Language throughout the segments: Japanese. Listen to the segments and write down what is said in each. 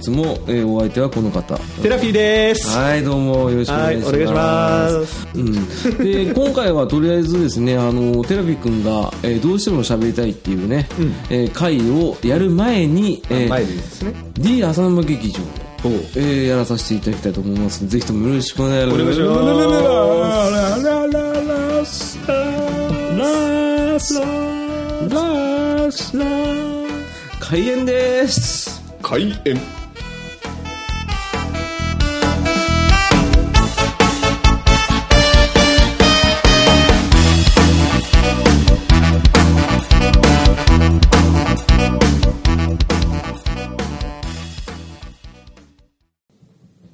日も、えーお相手はこの方。テラフィーです。はいどうもよろしくお願いします,、はいお願いします。うん、で今回はとりあえずですねあのテラフィ君が、えーどうしても喋りたいっていうね、えー会をやる前に、えー前でですね。D 浅沼劇場おう。えーやらさせていただきたいと思いますぜひともよろしくお願いします。お願いしますラララララスラスラスラ開演です開演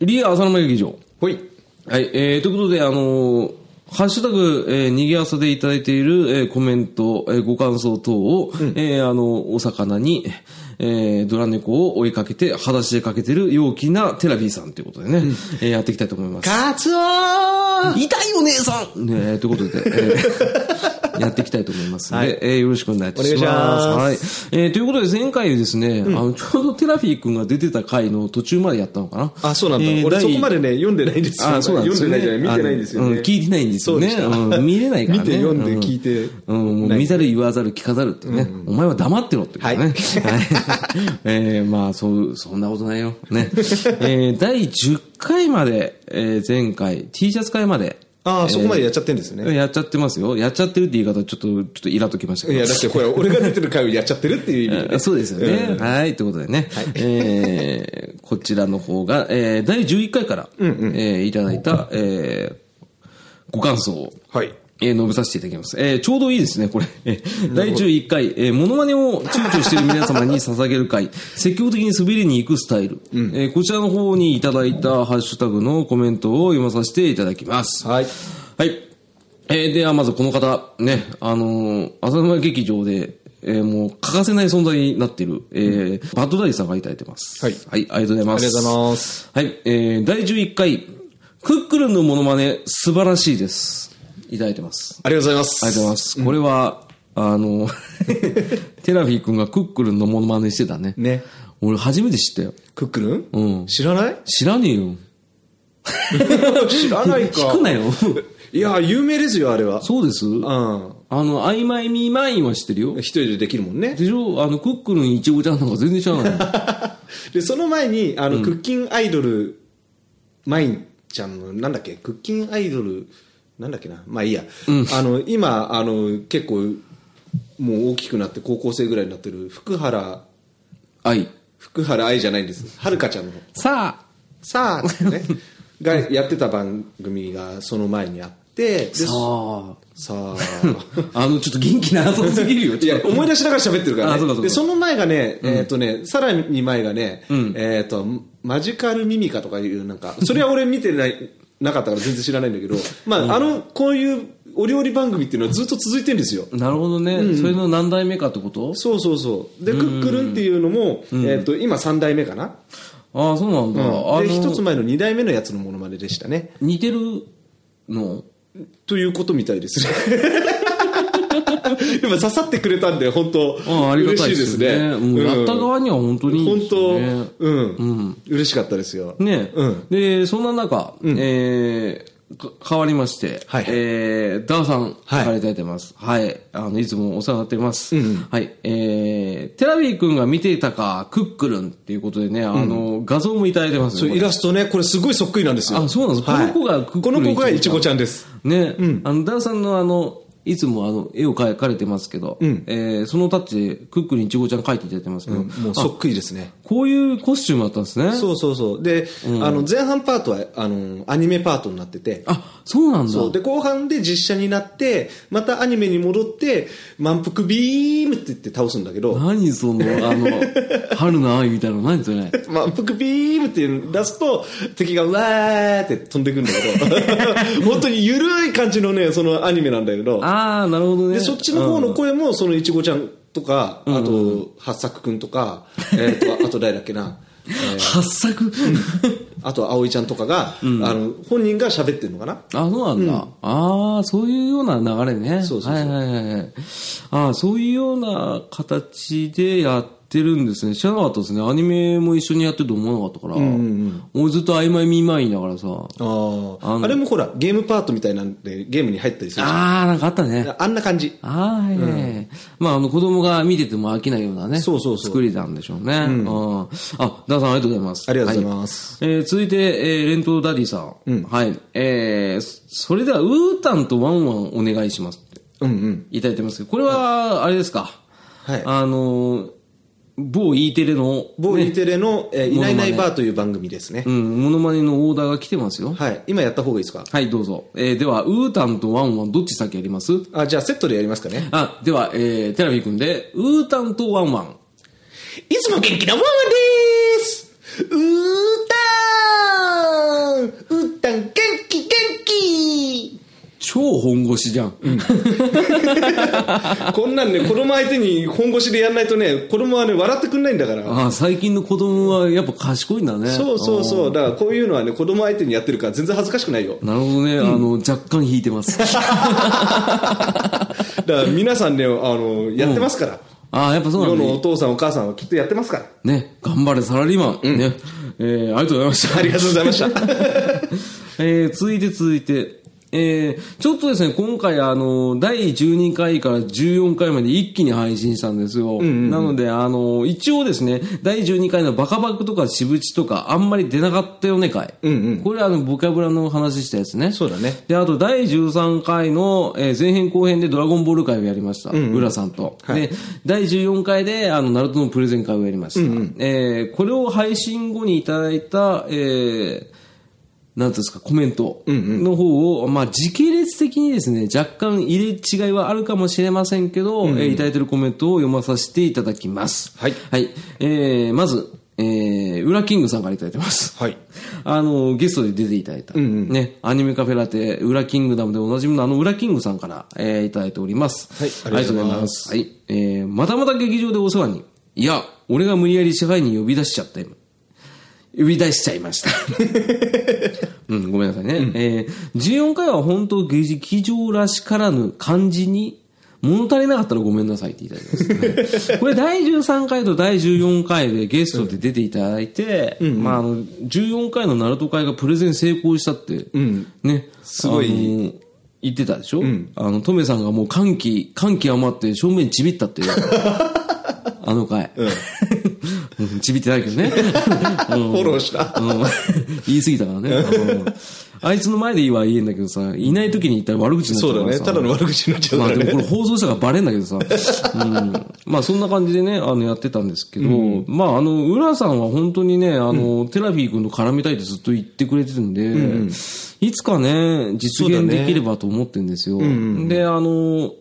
リア浅沼劇場。ほい。はい、えー、ということで、あのーハッシュタグ、えー、にぎわさでいただいている、えーコメント、えーご感想等を、えーあの、お魚に、えードラ猫を追いかけて、裸足でかけてる陽気なテラビーさんということでね、えーやっていきたいと思います。カツオー。痛いお姉さんねということで、えーやっていきたいと思いますので、はいえーよろしくお願いいたします。ますはい。えーということで、前回ですね、あの、ちょうどテラフィー君が出てた回の途中までやったのかなあそうなんだ、えー第俺そこまでね読んでないんですよあ、そうなんですよ、ね。読んでないじゃない見てないんですよね、うん聞いてないんですよね。そうん見れないからね。見て読んでう聞いてうん、もう見ざる言わざる聞かざるっていうね。お前は黙ってろっていうね。はいはい。えーまあ、そう、そんなことないよ。ね。えー第10回まで、えー前回、T シャツ会まで、ああそこまでやっちゃってんですよね、やっちゃってますよ。やっちゃってるって言い方、ちょっと、ちょっとイラっときましたけど。いやだってこれ 俺が出てる回をやっちゃってるっていう意味でねそうですよね。はい。ということでね。えーこちらの方が、えー第11回から、えーいただいた、えーご感想を、はいえー述べさせていただきます。えーちょうどいいですね、これ。えー第11回、えー、モノマネを躊躇している皆様に捧げる回、積極的に滑りに行くスタイル。えーこちらの方にいただいたハッシュタグのコメントを読まさせていただきます。はいはい。えーではまずこの方、ね、あのー浅沼劇場で、えーもう欠かせない存在になっている、えーバッドダディさんがいただいてます。はいはい、ありがとうございます。ありがとうございます。はい、えー第11回、クックルンのモノマネ、素晴らしいです。いただいてます。ありがとうございますありがとうございます。これは、あの、テラフィー君がクックルンのモノマネしてたね。ね俺初めて知ったよ。クックルン、うん知らない？知らねえよ。知らないか聞くなよ。いや有名ですよあれはそうですうんあの、曖昧ミーマインは知ってるよ。一人でできるもんねでしょ？あの、クックルンいちごちゃんなんか全然知らない。でその前にあの、クッキンアイドルマインちゃんのなんだっけ？クッキンアイドルなんだっけな？まあいいや、あの今あの結構もう大きくなって高校生ぐらいになってる福原愛。福原愛じゃないんです。はるかちゃんの。さあ、さあ、ね、がやってた番組がその前にあってでさあ。さあ。あの、ちょっと元気なさすぎるよ。いや、思い出しながら喋ってるからね。あそで、その前がね、えっとね、さらに前がね、えっと、マジカルミミカとかいう、なんか、それは俺見てない、なかったから全然知らないんだけど、まあ、あの、こういうお料理番組っていうのはずっと続いてるんですよ。なるほどね。それの何代目かってこと？そうそうそう。で、クックルンっていうのも、えっと、今3代目かな。ああ、そうなんだ。あで、一つ前の2代目のやつのモノマネでしたね。似てるの？ということみたいですね。でも刺さってくれたんで、本当ああ、ありがたいで嬉しいですすね。ね。もうやった側には本当に本望ですよね。当、うん、嬉しかったですよ。ね、うんで、そんな中、えー、か変わりまして、はいえー、ダーさん、はいからいただいてます。はい。あの、いつもお世話になってます。うんはい。えー、テラビー君が見ていたか、クックルンっていうことでね、あの、画像もいただいてますそうよ。これイラストね、これすごいそっくりなんですよ。あそうなんですはいこの子がクックルンこの子がいちごちゃんです。ね、あの、ダーさんのあの、いつもあの、絵を描かれてますけど、ん。えーそのタッチでクックルンいちごちゃん描いていただいてますけど、もうそっくりですね。こういうコスチュームだったんですね。そうそうそう。で、あの、前半パートは、あの、アニメパートになってて、あ、そうなんだ。そう。で、後半で実写になって、またアニメに戻って、満腹ビームって言って倒すんだけど、何その、あの、春の愛みたいなの何それ。満腹ビームっていうの出すと、敵がわーって飛んでくるんだけど、本当に緩い感じのね、そのアニメなんだけど、ああ、なるほどね。で、そっちの方の声も、そのいちごちゃんとか、あと、八作くんとか、えっと、あと誰だっけな、えー発作？あと葵ちゃんとかが、あの、本人が喋ってるのかな？あ、そうなんだ。ああ、そういうような流れね。そうそうそうはいはいはいはい。ああ、そういうような形でやってるんですね。知らなかったですね。アニメも一緒にやってると思わなかったから。俺ずっと曖昧見舞いながらさ。ああ。あれもほら、ゲームパートみたいなんで、ゲームに入ったりするあー、なんかあったね。あんな感じ。あー、はいはいはいまあ、あの、子供が見てても飽きないようなね。そうそうそう作りなんでしょうね。うん。あ、ダーさんありがとうございます。ありがとうございはます。えー続いて、えーレントダディさん。はい。えーそれでは、ウータンとワンワンお願いしますってうんうん。いただいてますけど、これは、あれですか？はい。あのー、某 E テレの、某ね E テレの、えーいないいないばあという番組ですねう。ん、モノマネのオーダーが来てますよ。はい。今やった方がいいですか？はい、どうぞ。えーでは、ウータンとワンワン、どっち先やります？あ、じゃあセットでやりますかね。あ、では、えー、テラビー君で、ウータンとワンワン。いつも元気なワンワンですうーたんうーたん元気元気超本腰じゃん。こんなんね、子供相手に本腰でやんないとね、子供はね、笑ってくんないんだから。ああ、最近の子供はやっぱ賢いんだね。そうそうそう。だからこういうのはね、子供相手にやってるから全然恥ずかしくないよ。なるほどね、あの、若干引いてます。だから皆さんね、あの、やってますから。ああ、やっぱそうな世んだね。のお父さんお母さんはきっとやってますから。ね、頑張れサラリーマン。ね。えー、ありがとうございました。ありがとうございました。えー、続いて続いて、えー、ちょっとですね、今回あの、第12回から14回まで一気に配信したんですよ。なので、あの、一応ですね、第12回のバカバクとかしぶちとかあんまり出なかったよね回。これあの、ボキャブラの話したやつね。そうだね。で、あと第13回の、えー前編後編でドラゴンボール会をやりました。浦さんと。で、第14回で、あの、ナルトのプレゼン会をやりました。えーこれを配信後にいただいた、えーなんですか、コメントの方を、まあ、時系列的にですね、若干入れ違いはあるかもしれませんけど、えーいただいているコメントを読まさせていただきます。はいはい。えーまず、えー、ウラキングさんからいただいてます。はい。あの、ゲストで出ていただいた、ね、アニメカフェラテ、ウラキングダムでおなじみのあの、ウラキングさんから、えーいただいております。はいありがとうございます。はい。えー、またまた劇場でお世話に。いや、俺が無理やり支配人呼び出しちゃったよ。呼び出しちゃいました。うん、ごめんなさいね。えー、14回は本当劇場らしからぬ感じに、物足りなかったらごめんなさいって言いただきます、ね。これ第13回と第14回でゲストで出ていただいて、まああの、14回のナルト会がプレゼン成功したって、ね。すごい言ってたでしょ、あの、トメさんがもう歓喜、歓喜余って正面ちびったっていう。あの回。うん。ちびってないけどね。フォローした。うん言い過ぎたからね。うんあいつの前でいいは言えんだけどさ、いない時に言ったら悪口になっちゃそううだね。からさ。ただの悪口になっちゃうまあでからね。もこれ放送したからバレんだけどさ。うん。まあそんな感じでね、あのやってたんですけど、まああの、浦さんは本当にね、あの、テラフィー君と絡みたいってずっと言ってくれてるんで、いつかね、実現できればと思ってるんですよ。で、あの、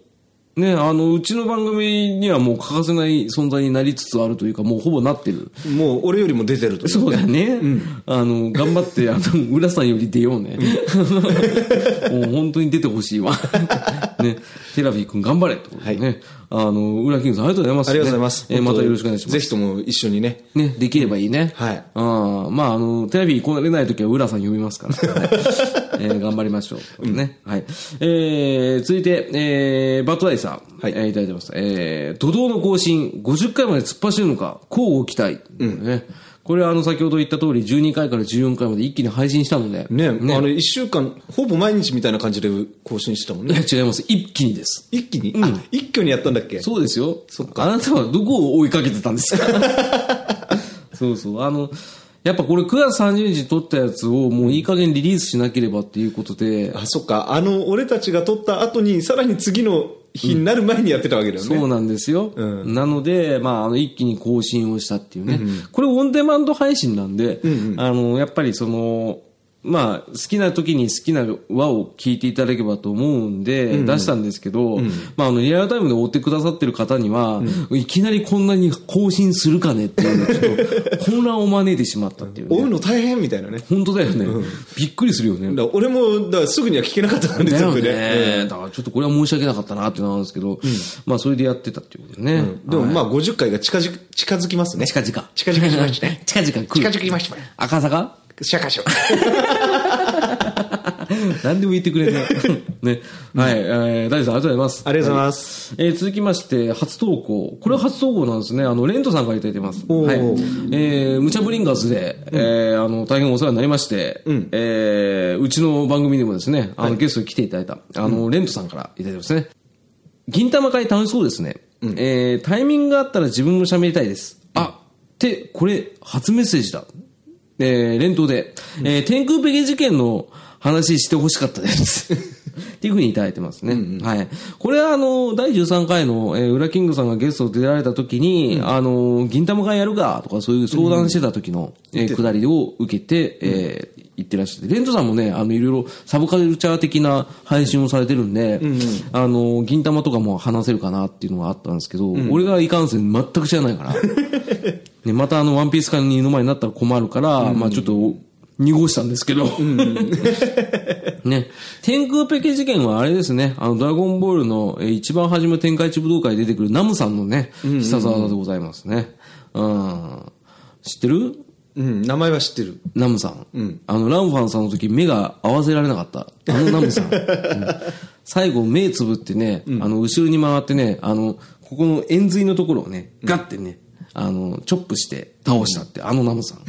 ね、あの、うちの番組にはもう欠かせない存在になりつつあるというか、もうほぼなってる。もう俺よりも出てるというそうだよね。あの、頑張って、あの、浦さんより出ようね。もう本当に出てほしいわ。ね。テラビー君頑張れってことでね。あの、浦キングさんありがとうございます、ありがとうございます。えーまたよろしくお願いします。ぜひとも一緒にね。ね、できればいいね。はいああまあ、あの、テラビー来れないときは浦さん読みますから、ね えー頑張りましょう。ね。はい。えー、続いて、えー、バットダイさん。はいえーいただいてます。えー、怒涛の更新、50回まで突っ走るのか、乞うご期待。ね。これはあの、先ほど言った通り、12回から14回まで一気に配信したので。ね、あの、一週間、ほぼ毎日みたいな感じで更新してたもんね。違います。一気にです。一気に、あ、一挙にやったんだっけ？そうですよ。そっかあなたはどこを追いかけてたんですか？そうそう。あの、やっぱこれ9月30日に撮ったやつをもういい加減リリースしなければっていうことで、あ、そっか。あの、俺たちが撮った後に、さらに次の日になる前にやってたわけだよね。そうなんですよ。うなので、まあ、あの、一気に更新をしたっていうね。これオンデマンド配信なんで、あの、やっぱりその、まあ、好きな時に好きな輪を聞いていただければと思うんで、出したんですけど、まあ、あの、リアルタイムで追ってくださってる方には、いきなりこんなに更新するかねっていう、ちょっと 混乱を招いてしまったっていうね。追うの大変みたいなね。本当だよね。びっくりするよね。俺も、だすぐには聞けなかったんですよね。ね。だからちょっとこれは申し訳なかったなってなるんですけど、まあそれでやってたっていうことでね。でもまあ50回が近づ近づきますね。近々。近づきましたね。近々来る。近づきましたね。赤坂？シャカシャカ。何でも言ってくれね。ね。はい。えー、大地さんありがとうございます。ありがとうございます。えー続きまして、初投稿。これは初投稿なんですね。あの、レントさんからいただいてます。はい。えー、ムチャブリンガーズで、えー、あの、大変お世話になりまして、んえー、うちの番組でもですね、あの、ゲストに来ていただいた、あの、レントさんからいただいてますね。銀玉会楽しそうですね。えー、タイミングがあったら自分も喋りたいです。あ、って、これ、初メッセージだ。えー、連投で、えー、天空ペケ事件の話してほしかったです。っていうふうにいただいてますね。はい。これはあの、第13回の、えー、ウラキングさんがゲストで出られた時に、あの、銀玉会やるかとかそういう相談してた時の、えー、くだりを受けて、えー、言ってらっしゃって、レントさんもね、あの、いろいろサブカルチャー的な配信をされてるんで、あの、銀玉とかも話せるかなっていうのがあったんですけど、俺がいかんせん全く知らないから、ね、またあの、ワンピース会の二の前になったら困るから、まあちょっと、濁したんですけど。ね。天空ペケ事件はあれですね。あの、ドラゴンボールのえー一番初め天下一武道会に出てくるナムさんのね、必殺技でございますね。うん。知ってる？うん、名前は知ってる。ナムさん。あの、ランファンさんの時目が合わせられなかった。あのナムさん。うん最後目つぶってね、あの、後ろに回ってね、あの、ここの円髄のところをね、ガッてね、あの、チョップして倒したって、あのナムさん。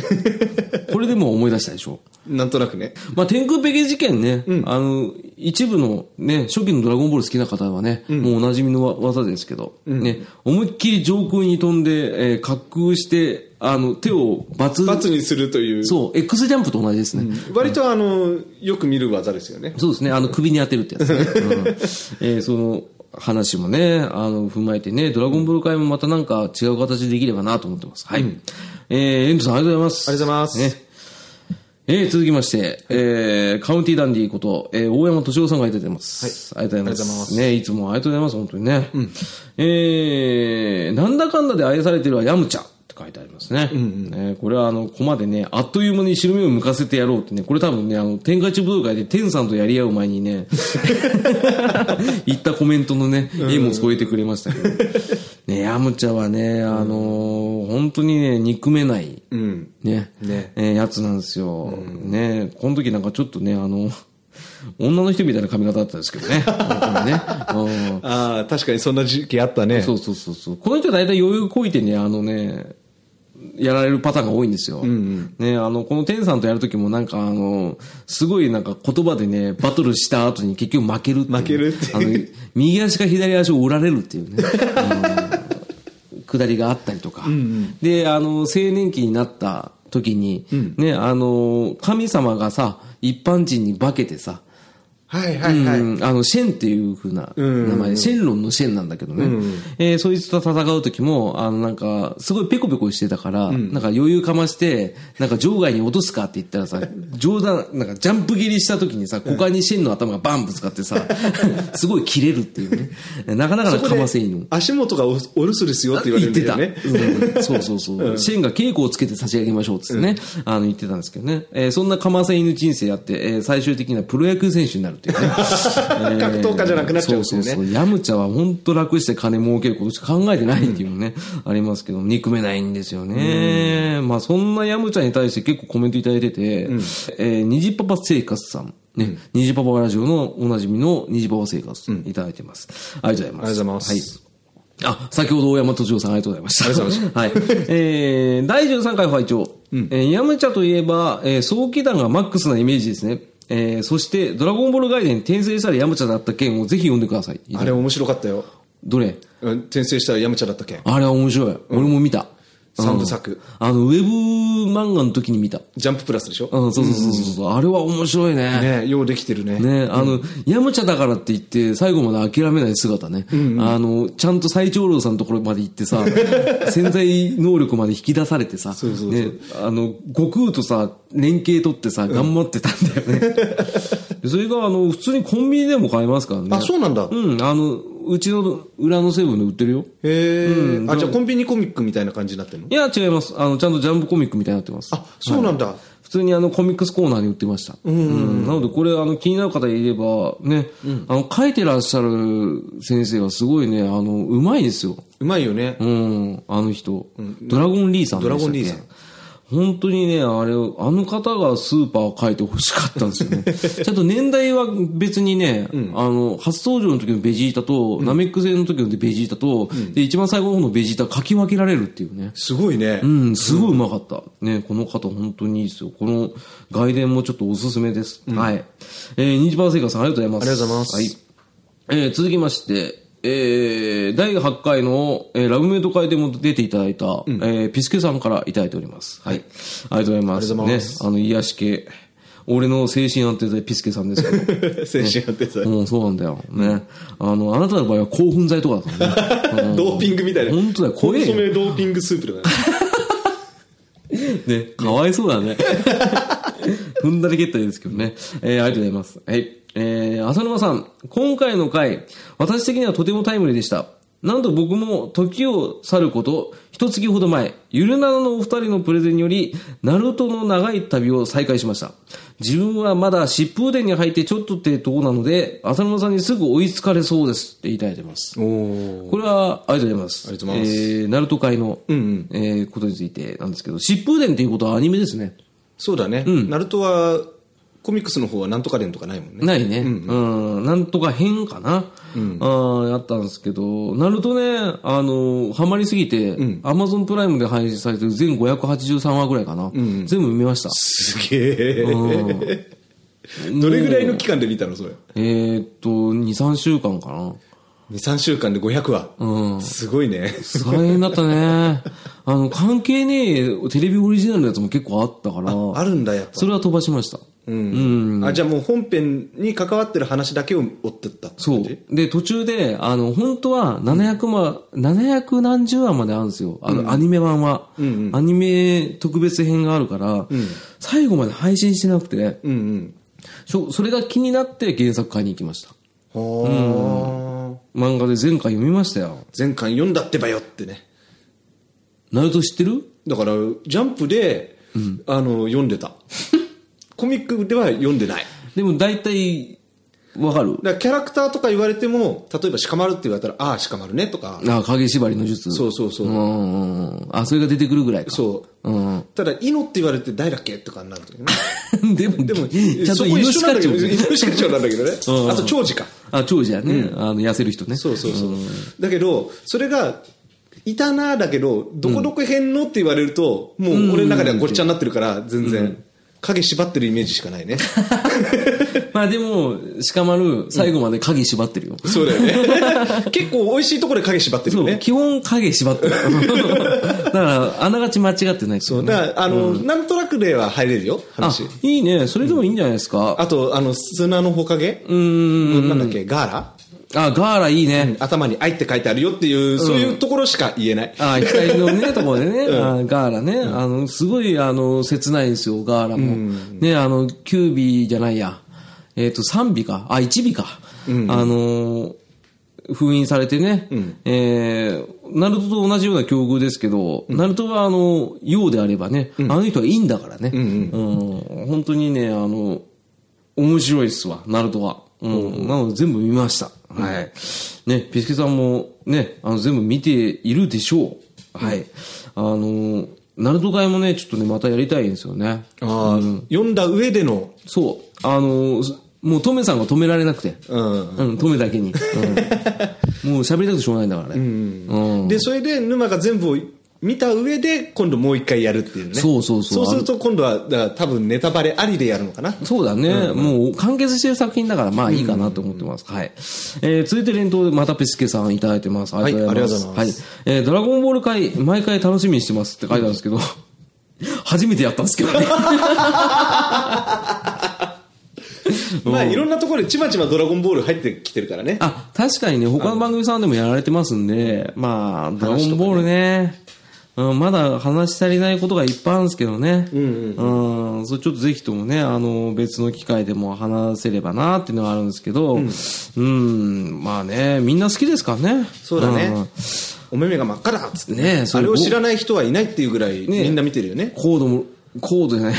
これでも思い出したでしょ？なんとなくね。まあ、天空ペケ事件ね、あの、一部のね、初期のドラゴンボール好きな方はね、もうおなじみの技ですけど、ね、思いっきり上空に飛んで、えー滑空して、あの、手をバツ、罰にするという。そう、X ジャンプと同じですね。割とあの、よく見る技ですよね。そうですね、あの、首に当てるってやつね。うんえーその、話もね、あの、踏まえてね、ドラゴンボール会もまたなんか違う形でできればなと思ってます。はい。えー、エントさんありがとうございます。ありがとうございますね。えー、続きまして、えー、カウンティーダンディこと、えー、大山敏夫さんがいただいてます。はい。ありがとうございます。ますね、いつもありがとうございます、本当にね。えー、なんだかんだで愛されてるはヤムチャ書いてありますね。えーこれはあの、コマでね、あっという間に白目を向かせてやろうってね、これ多分ね、あの、天下一武道会で天さんとやり合う前にね、言ったコメントのね、絵も添えてくれましたけど。ね、ヤムチャはね、あのー本当にね、憎めない、うん。ね、ねえーやつなんですよ。ね、この時なんかちょっとね、あの、女の人みたいな髪型だったんですけどね。ね。うんああ、確かにそんな時期あったね。そうそうそうそう。この人は大体余裕こいてね、あのね、やられるパターンが多いんですよ。ね、あの、この天さんとやるときもなんかあの、すごいなんか言葉でね、バトルした後に結局負けるっていう。負けるっていうあの、右足か左足を折られるっていうね。あのくだりがあったりとか。で、あの、青年期になった時に、ね、あの、神様がさ、一般人に化けてさ、はいはいはい。うん、あの、シェンっていう風な名前で、シェンロンのシェンなんだけどね。えーそいつと戦う時も、あの、なんか、すごいペコペコしてたから、なんか余裕かまして、なんか場外に落とすかって言ったらさ、冗談、なんかジャンプ切りした時にさ、股間にシェンの頭がバンぶつかってさ、すごい切れるっていうね。なかなかのかませいの。足元がおお留守ですよって言われてた。うんそうそうそう。シェンが稽古をつけて差し上げましょうってね、あの言ってたんですけどね。えーそんなかませ犬人生やって、えー最終的にはプロ野球選手になるっていうね。格闘家じゃなくなっちゃうんですよねそうそうそう。ヤムチャは本当楽して金儲けることしか考えてないっていうのね、ありますけど、憎めないんですよね。まあそんなヤムチャに対して結構コメントいただいてて、えー、ニジパパ生活さん。ね、ニジパパラジオのおなじみのニジパパ生活いただいてます。ありがとうございます。ありがとうございますはい。あ、先ほど大山敏夫さんありがとうございました。ありがとうございました。はい。えー、第13回拝聴えーヤムチャといえば、えー、早期弾がマックスなイメージですね。えー、そして、ドラゴンボールガイデンに転生したらヤムチャだった件をぜひ読んでください。あれ面白かったよ。どれ？うん転生したらヤムチャだったけん。あれは面白い。俺も見た。三部作。あの、ウェブ漫画の時に見た。ジャンププラスでしょ？うん、そうそうそうそう。あれは面白いね。ねようできてるね。ね、あの、ヤムチャだからって言って、最後まで諦めない姿ね。あの、ちゃんと最長老さんのところまで行ってさ、潜在能力まで引き出されてさ、そうそうそうね、あの、悟空とさ、連携取ってさ、頑張ってたんだよね。でそれが、あの、普通にコンビニでも買えますからね。あ、そうなんだ。うん、あの、うちの裏のセブンで売ってるよ。へえ。あ、じゃあコンビニコミックみたいな感じになってるの？いや、違います。あの、ちゃんとジャンプコミックみたいになってます。あ、そうなんだ。普通にあのコミックスコーナーに売ってました。うんなのでこれあの気になる方いればね、あの書いてらっしゃる先生がすごいね、あの、うまいですよ。うまいよね。うん、あの人。ドラゴンリーさんドラゴンリーさん本当にね、あれ、あの方がスーパーを書いてほしかったんですよね。ちゃんと年代は別にね、あの、初登場の時のベジータと、ナメック星の時のベジータと、で、一番最後の方のベジータ書き分けられるっていうね。すごいね。うん、すごいうまかった。ね、この方本当にいいですよ。この外伝もちょっとおすすめです。はい。えー、ニジパーセイカさんありがとうございます。ありがとうございますはい。えー、続きまして、えー、第8回の、えー、ラブメイト会でも出ていただいた、えー、ピスケさんからいただいております。はい。ありがとうございます。ありがとうございますね、あの、癒し系。俺の精神安定剤ピスケさんですけど。精神安定剤。うん、そうなんだよ。ね。あの、あなたの場合は興奮剤とかだからね。うんドーピングみたいな。本当だよ怖えよコンソメドーピングスープだね。ね、かわいそうだね。踏んだり蹴ったりですけどね。えー、ありがとうございます。はい。えー、浅沼さん、今回の回、私的にはとてもタイムリーでした。なんと僕も時を去ること、一月ほど前、ゆるななのお二人のプレゼンにより、ナルトの長い旅を再開しました。自分はまだ疾風伝に入ってちょっとってとこなので、浅沼さんにすぐ追いつかれそうですっていただいてます。これは、ありがとうございます。ありがとうございますえー、ナルト界の、んえーことについてなんですけど、疾風伝っていうことはアニメですね。そうだね。ナルトは、コミックスの方はなんとか伝とかないもんね。ないね。うん、なんとか変かな。うん。あやったんですけど、ナルトね、あの、ハマりすぎて、アマゾンプライムで配信されてる全583話ぐらいかな。全部見ました。すげえ。どれぐらいの期間で見たのそれ？えーっと、2、3週間かな。2、3週間で500話。うん。すごいね。大変だったね。あの、関係ねえテレビオリジナルのやつも結構あったから、あるんだ、やっぱ。それは飛ばしました。うん。あ、じゃあもう本編に関わってる話だけを追ってったってそう。で、途中で、あの、本当は700話、700何十話まであるんですよ。あの、アニメ版は、アニメ特別編があるから、最後まで配信してなくて、うんうん。それが気になって原作買いに行きました。はあ。漫画で前回読みましたよ。前巻読んだってばよってね。ナルト知ってる？だから、ジャンプで、あの、読んでた。コミックでは読んでない。でも大体、わかるだからキャラクターとか言われても、例えば鹿丸って言われたら、ああ、鹿丸ねとか。あ、影縛りの術。そうそうそう。うんうんうん。あ、それが出てくるぐらいか。そう。うん。ただ、イノって言われて誰だっけとかになるときね。でも、でも、ちゃんとイノシカチョウイノシカチョウなんだけどね。うんあと、長寿か。あ、長寿やね。あの、痩せる人ね。そうそうそう。だけど、それが、いたなだけど、どこどこ辺のって言われると、もう俺の中ではごっちゃになってるから、全然、影縛ってるイメージしかないね。まあでも、鹿丸、最後まで影縛ってるよ。そうだよね。結構美味しいところで影縛ってるよね。基本影縛ってる。だから、あながち間違ってないそう。だから、あの、なんとなくでは入れるよ、あ話。、いいね。それでもいいんじゃないですか。あと、あの、砂のほかげ？うーん。なんだっけ、ガーラ？あ、ガーラいいね。頭に愛って書いてあるよっていう、そういうところしか言えない。あ、額のね、ところでね、あガーラね。あの、すごい、あの、切ないんですよ、ガーラも。ね、あの、9尾じゃないや。えっ、と、3尾か。あ、1尾か。あの、封印されてね、えー、ナルトと同じような境遇ですけど、ナルトはあの、陽であればね、あの人はいいんだからね。うん本当にね、あの、面白いっすわ、ナルトは。うん。なので全部見ました。はい。ね、ピスケさんもね、あの、全部見ているでしょう。はい。あの、ナルト会もね、ちょっとね、またやりたいんですよね。ああ、読んだ上での、そう。あの、もうトメさんが止められなくて。うん。うん、トメだけに。うん、もう喋りたくてしょうがないんだからね。うん。で、それで沼が全部を見た上で、今度もう一回やるっていうね。そうそうそうそうすると今度は、だから多分ネタバレありでやるのかな。そうだね、もう完結してる作品だから、まあいいかなと思ってます。はい。えー、続いて連投でまたペスケさんいただいてます。はいありがとうございますはい。えー、ドラゴンボール会、毎回楽しみにしてますって書いてあるんですけど、初めてやったんですけどね。まあいろんなところでちまちまドラゴンボール入ってきてるからね。あ、確かにね、他の番組さんでもやられてますんで、まあ、ドラゴンボールね、うん、まだ話し足りないことがいっぱいあるんですけどね。うんそれちょっとぜひともね、あの、別の機会でも話せればなっていうのはあるんですけど、うん、まあね、みんな好きですからね。そうだねんお目目が真っ赤だっつってねえそれあれを知らない人はいないっていうぐらいねみんな見てるよね。コードも、コードじゃない。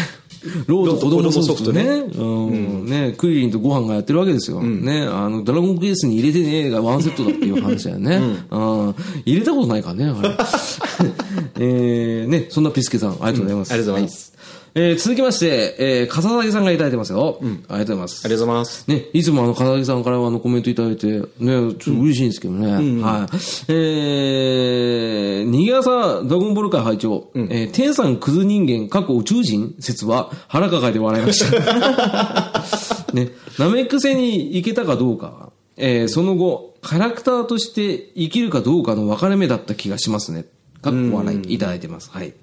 ロード子供ソフトね。うん。ね、クリリンとご飯がやってるわけですよ。ね、あの、ドラゴンケースに入れてねえがワンセットだっていう話だよね。うん。入れたことないからね、あれ。えー、ね、そんなピスケさん、ありがとうございます。ありがとうございます。えー続きまして、えー、笠崎さんがいただいてますよ。ありがとうございます。ありがとうございます。ね、いつもあの、片崎さんからあのコメントいただいて、ね、ちょっと嬉しいんですけどね。はい。えー、逃げ朝ドラゴンボール会会長、えー天さんクズ人間、過去宇宙人説は腹抱えて笑いました。ね、ナメック星に行けたかどうかは、えーその後、キャラクターとして生きるかどうかの分かれ目だった気がしますね。かっこ笑いいただいてます。はい。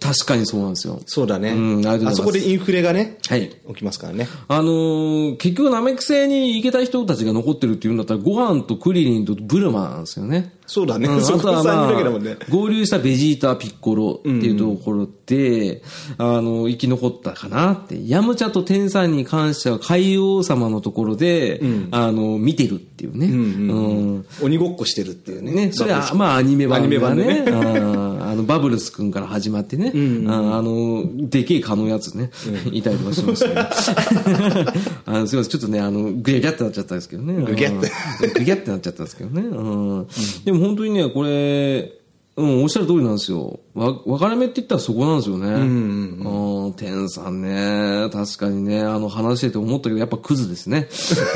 確かにそうなんですよ。そうだね。うんああそこでインフレがね、はい。起きますからね。あのー結局、ナメック星に行けた人たちが残ってるっていうんだったら、ご飯とクリリンとブルマなんですよね。そうだね。うんそこ3人あとはね。合流したベジータ、ピッコロっていうところで、あの、生き残ったかなって。ヤムチャとテンさんに関しては海王様のところで、あの、見てるっていうね。うん鬼ごっこしてるっていうね。ね、それは、まあ、アニメ版アニメ版でねね。うんあの、バブルス君から始まってね。ああの、でけえ蚊のやつね。いたりとかしましたけど。あのすいません、ちょっとね、あの、グギャギャってなっちゃったんですけどね。グギャってうん。グギャってなっちゃったんですけどね。うん。でも本当にね、これ、うん、おっしゃる通りなんですよ。わ、分かれ目って言ったらそこなんですよね。うんうん。天さんね、確かにね、あの、話してて思ったけど、やっぱクズですね。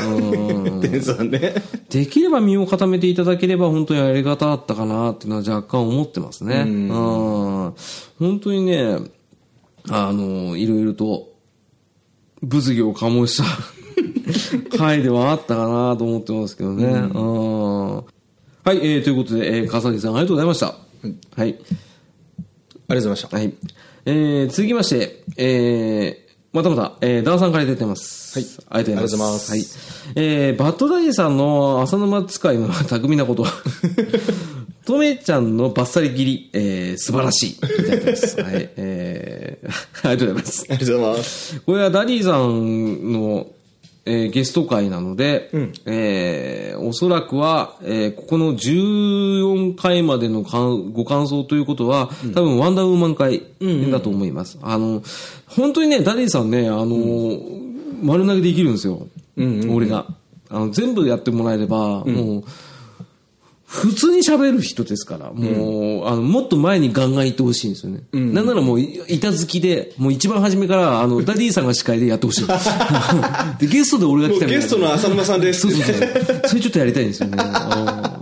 うん。天さんね。できれば身を固めていただければ本当にやり方あったかなっていうのは若干思ってますね。うん。本当にね、あの、いろいろと物議を醸した 回ではあったかなと思ってますけどね。うん。はい、えー、ということで、えー、笠木さんありがとうございました。はい。ありがとうございました。はい。えー、続きまして、えー、またまた、えー、ダンさんから出てます。はい。ありがとうございます。ありがとうございはい。えー、バッドダディさんの浅沼使いの 巧みなこと。とめちゃんのバッサリ切り、えー、素晴らしい。いただいてます。はい。えー、ありがとうございます。ありがとうございます。これはダディさんの、えーゲスト回なので、えーおそらくは、えーここの14回までのかんご感想ということは、多分ワンダーウーマン回だと思います。あの、本当にね、ダディさんね、あの、丸投げできるんですよ。俺が。あの全部やってもらえれば、もう、普通に喋る人ですから、もう、あの、もっと前にガンガン行ってほしいんですよね。なんならもう、い板付きで、もう一番初めから、あの、ダディさんが司会でやってほしい。で、ゲストで俺が来たみたいなゲストの浅沼さんですそうそうそう。それちょっとやりたいんですよね。あ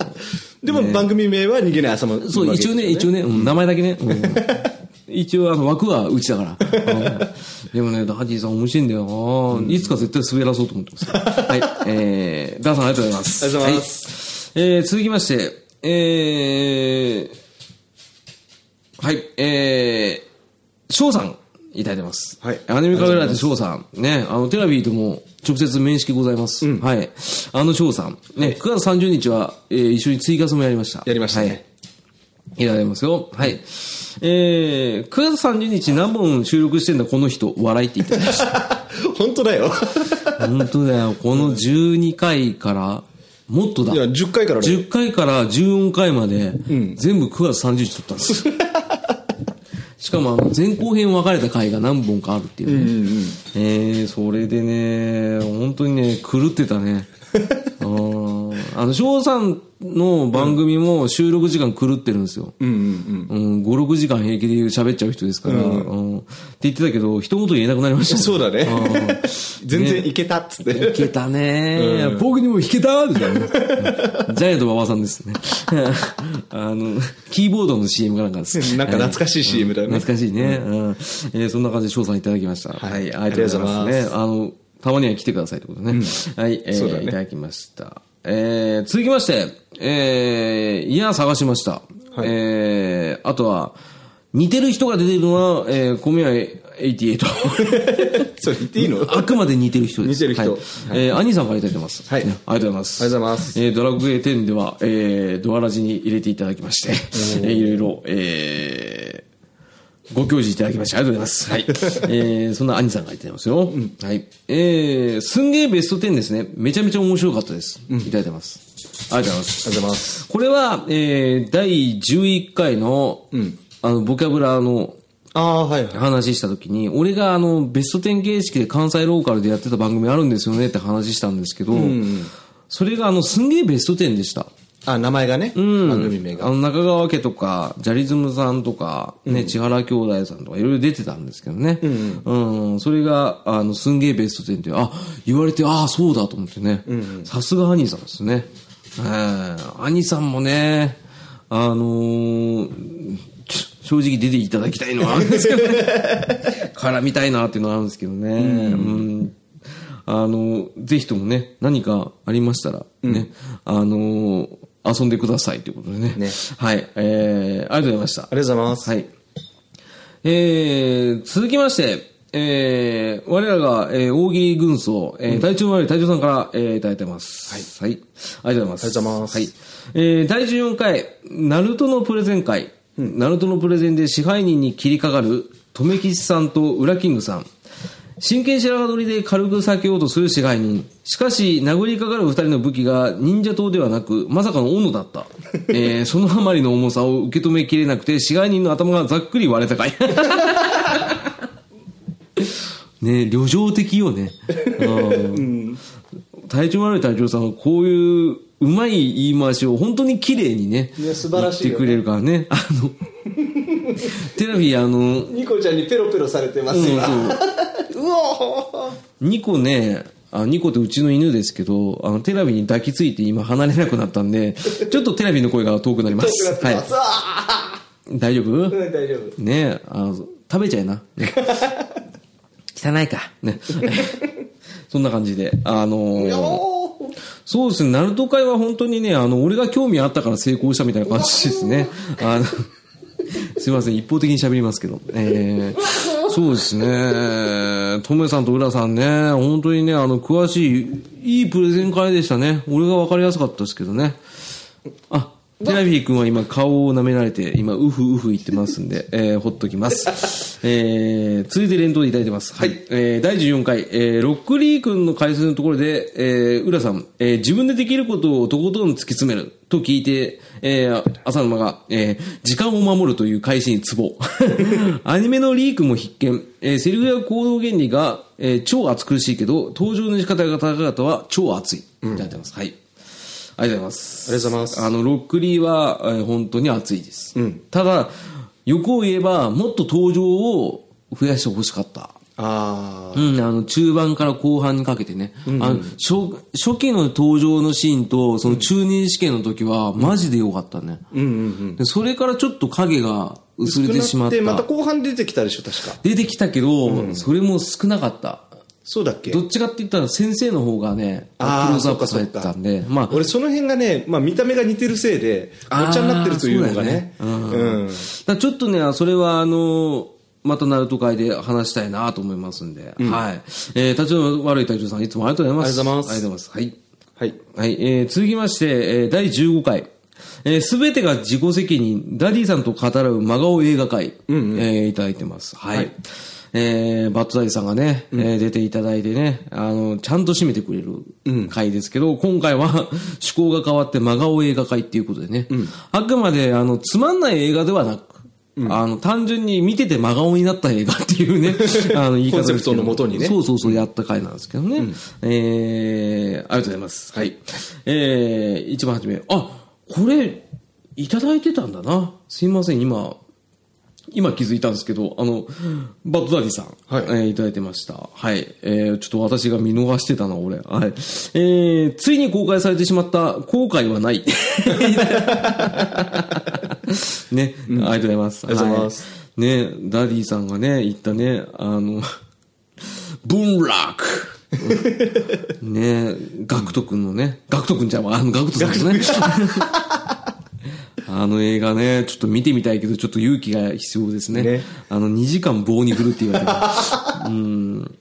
でも番組名は逃げない浅沼ーそう、一応ね、一応ね、うん名前だけね。うん一応、あの、枠はうちだから。うんでもね、ダディさん面白いんだよな、いつか絶対滑らそうと思ってます。はい。えー、ダーさんありがとうございます。ありがとうございますはいえー、続きまして、えー、はい、えー、翔さん、いただいてます。はいアニメカメラで翔さん。ね、あの、テラビーとも直接面識ございます。はい。あの翔さん。ね、9月30日は、えー、一緒に追加もやりました。やりましたねはい。いただきますよ。はい。えー、9月30日何本収録してんだ、この人、笑いって言ってました。本当だよ。本当だよ。この12回から、もっとだい。や、10回からね。10回から14回まで、全部9月30日撮ったんですよ。しかもあの前後編分かれた回が何本かあるっていうね。えー、それでね、本当にね、狂ってたね。うんあの、翔さんの番組も収録時間狂ってるんですよ。うんうんうん、5、6時間平気で喋っちゃう人ですから、うんって言ってたけど、一言言えなくなりましたうん。そうだねうん。全然いけたっつって。いけたね、僕にも弾けたですよね。ジャイアント馬場さんですね。あの、キーボードの CM かなんかです。なんか懐かしい CM だよね。懐かしいね。うんえーそんな感じで翔さんいただきました。はい。ありがとうございますね。あの、たまには来てくださいってことね。はい。えーそうだねいただきました。えー続きまして、えーいや、探しました。えーあとは、似てる人が出てるのは、えー、小宮88。それ言っていいの？あくまで似てる人です。似てる人はいえー、兄さんからいただいてます。はいねありがとうございます。ありがとうございますえードラクエ10では、えー、ドアラジに入れていただきまして、えーいろいろ、えー、ご教示いただきまして、ありがとうございます。はい。えー、そんな兄さんがいてますよ。はい。えー、すんげーベスト10ですね。めちゃめちゃ面白かったです。いただいてます。ありがとうございます。ありがとうございます。これは、えー、第11回の、あの、ボキャブラのああ、はいはい。話した時に、俺があの、ベスト10形式で関西ローカルでやってた番組あるんですよねって話したんですけど、それがあの、すんげえベスト10でした。あ、名前がね。番組名が。あの、中川家とか、ジャリズムさんとか、ね、千原兄弟さんとかいろいろ出てたんですけどね。うん、それが、あの、すんげえベスト10って、あ、言われて、ああ、そうだと思ってね。さすが兄さんですね。えー兄さんもね、あのーち正直出ていただきたいのはあるんですけどね。絡みたいなっていうのはあるんですけどね。うんあの、ぜひともね、何かありましたら、ね、あの遊んでくださいということでね。ねはい、えー、ありがとうございました。ありがとうございます。はい。えー、続きまして、えー、我らが、えー、大喜利軍曹、えー、隊長悪い隊長さんから、えー、いただいてます。はい。はい。ありがとうございます。ありがとうございますはい。えー、第14回、ナルトのプレゼン会、ナルトのプレゼンで支配人に切りかかる、留吉さんとウラキングさん。真剣白髪取りで軽く避けようとする支配人。しかし、殴りかかる二人の武器が忍者刀ではなく、まさかの斧だった。えー、そのあまりの重さを受け止めきれなくて、支配人の頭がざっくり割れたかい。ね旅情的よね。うん、体調悪い隊長さんはこういううまい言い回しを本当に綺麗にね、ね素晴らしい、ね、てくれるからね。あの、テラフィーあの、ニコちゃんにペロペロされてますよ、うん、そう2個ね、あニコってうちの犬ですけど、あの、テラビに抱きついて今離れなくなったんで、ちょっとテラビの声が遠くなります。遠くなってます。はい、大丈夫、うん、大丈夫。ねあの、食べちゃいな。汚いか。ね。そんな感じで。あのー、そうですね、ナルト会は本当にね、あの、俺が興味あったから成功したみたいな感じですね。あの、すいません、一方的に喋りますけど。えーそうですね、トメさんと浦さんね、本当にね、あの、詳しい、いいプレゼン会でしたね。俺が分かりやすかったですけどね。あ、テラフィー君は今顔を舐められて、今、ウフウフ言ってますんで、えー、ほっときます。えー、続いて連投でいただいてます。はい。えー、第14回、えー、ロックリー君の解説のところで、えー、浦さん、えー、自分でできることをとことん突き詰めると聞いて、えー、浅沼が、えー、時間を守るという開始にツボ。アニメのリークも必見。えー、セリフや行動原理が、えー、超熱苦しいけど、登場の仕方が高かったは超熱い。いただいてます。はい。ありがとうございます。ありがとうございますあの、ロックリーは、えー本当に熱いです。ただ、欲を言えば、もっと登場を増やしてほしかった。ああ。うん、あの、中盤から後半にかけてね。あの初、初期の登場のシーンと、その中任試験の時は、マジで良かったね。うんうんうん。でそれからちょっと影が薄れてしまっ少なくてまたた。後半出てきたでしょ、確か。出てきたけど、それも少なかった。そうだっけ？どっちかって言ったら先生の方がね、クロあーーズアップされてたんで、まあ、俺その辺がね、まあ見た目が似てるせいで、ごっちゃになってるというのがね。うだうん。だからちょっとね、それはあの、またナルト回で話したいなと思いますんで、はい。えー、体調悪い隊長さん、いつもありがとうございます。ありがとうございますありがとうございます。はい。はい。はい、えー、続きまして、えー、第15回。えー、すべてが自己責任、ダディさんと語らう真顔映画回、えーいただいてます。はい。はいえー、バッドダディさんがね、えー出ていただいてね、あの、ちゃんと締めてくれる回ですけど、今回は趣向が変わって真顔映画会っていうことでね、あくまで、あの、つまんない映画ではなく、あの、単純に見てて真顔になった映画っていうね、あの、言い方コンセプトのもとにねそうそうそう、やった回なんですけどね。えー、ありがとうございます。はい。えー、一番初め、あ、これ、いただいてたんだな。すいません、今、今気づいたんですけど、あの、バッドダディさん、はいえーいただいてました。はい。えー、ちょっと私が見逃してたな、俺。はい。えー、ついに公開されてしまった後悔はない。ね、ありがとうございます。ありがとうございますはいね、ダディさんがね、言ったね、あの、文楽 ねガクト君のね、ガクト君ちゃんは、あの、ガクトさんのね。あの映画ね、ちょっと見てみたいけど、ちょっと勇気が必要ですね。ねあの、2時間棒に振るって言われてる。うん。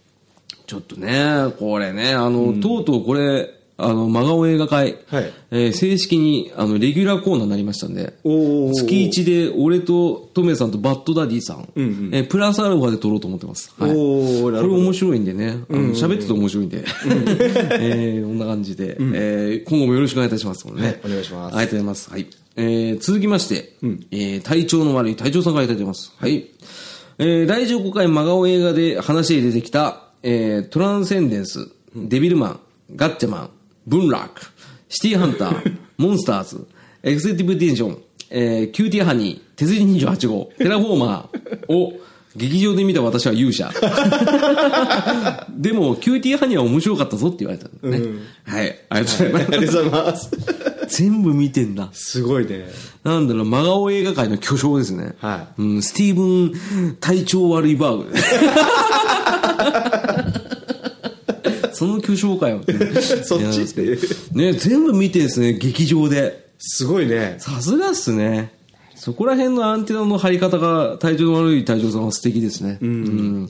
ちょっとね、これね、あの、とうとうこれ、あの、真顔映画会、はいえー正式に、あの、レギュラーコーナーになりましたんで、おー月1で、俺とトメさんとバッドダディさん、えープラスアルファで撮ろうと思ってます。はい。おこれ面白いんでね、あの喋ってて面白いんで、えーこんな感じで、えー今後もよろしくお願いいたしますね。はいお願いしますありがとうございます。はい。えー続きまして、えー体調の悪い隊長さんからいただいてます。はい。えー第15回真顔映画で話に出てきた、えートランセンデンス、デビルマン、ガッチャマン、ブンラク、シティハンター、モンスターズ、エグゼクティブテンション、えーキューティーハニー、鉄人28号、テラフォーマーを劇場で見た私は勇者。でも、キューティーハニーは面白かったぞって言われたんだね。はい、ありがとうございます。ありがとうございます。全部見てんだ。すごいね。なんだろう、真顔映画界の巨匠ですね。はうん、スティーブン、体調悪いバーグ。その巨匠かよって。そっち？って。ね、全部見てですね、劇場で。すごいね。さすがっすね。そこら辺のアンテナの張り方が体調の悪い隊長さんは素敵ですね。うん。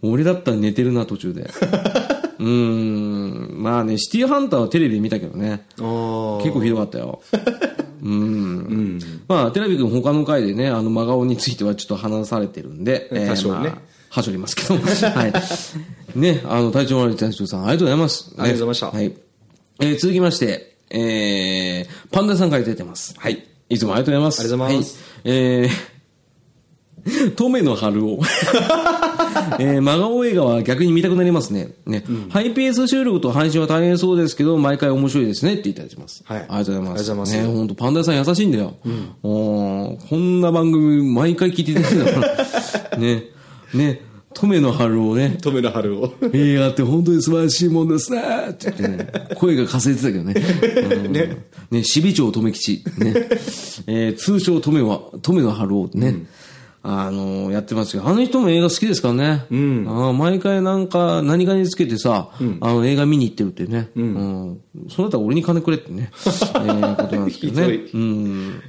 俺だったら寝てるな、途中で。うん。まあね、シティハンターはテレビで見たけどね。あ結構ひどかったよ。うん。まあ、テレビ君他の回でね、あの、真顔についてはちょっと話されてるんで、多少ねまあはしょりますけど。はい。ね、あの、体調悪い隊長さん、ありがとうございます。ありがとうございましたはい。えー続きまして、えー、パンダさんから出てます。はい。いつもありがとうございます。ありがとうございますはい。えー、トメの春を。えー、真顔映画は逆に見たくなりますね。ね、ハイペース収録と配信は大変そうですけど、毎回面白いですねっていただいてます。はいありがとうございます。ありがとうございますね、本当パンダさん優しいんだよ。おーこんな番組毎回聞いててんだから。ね、ね、トメの春をね、止めの春を。映画って本当に素晴らしいもんですねって言ってね、声がかすれてたけどね。うんね。ね、支部長留吉。ね。えー通称留は、留の春をね。あのーやってますけど、あの人も映画好きですからね。うん。あー毎回なんか、何かにつけてさ、あの、映画見に行ってるってね。うん。そうだったら俺に金くれってね。えー、ことなんですけどね。うん。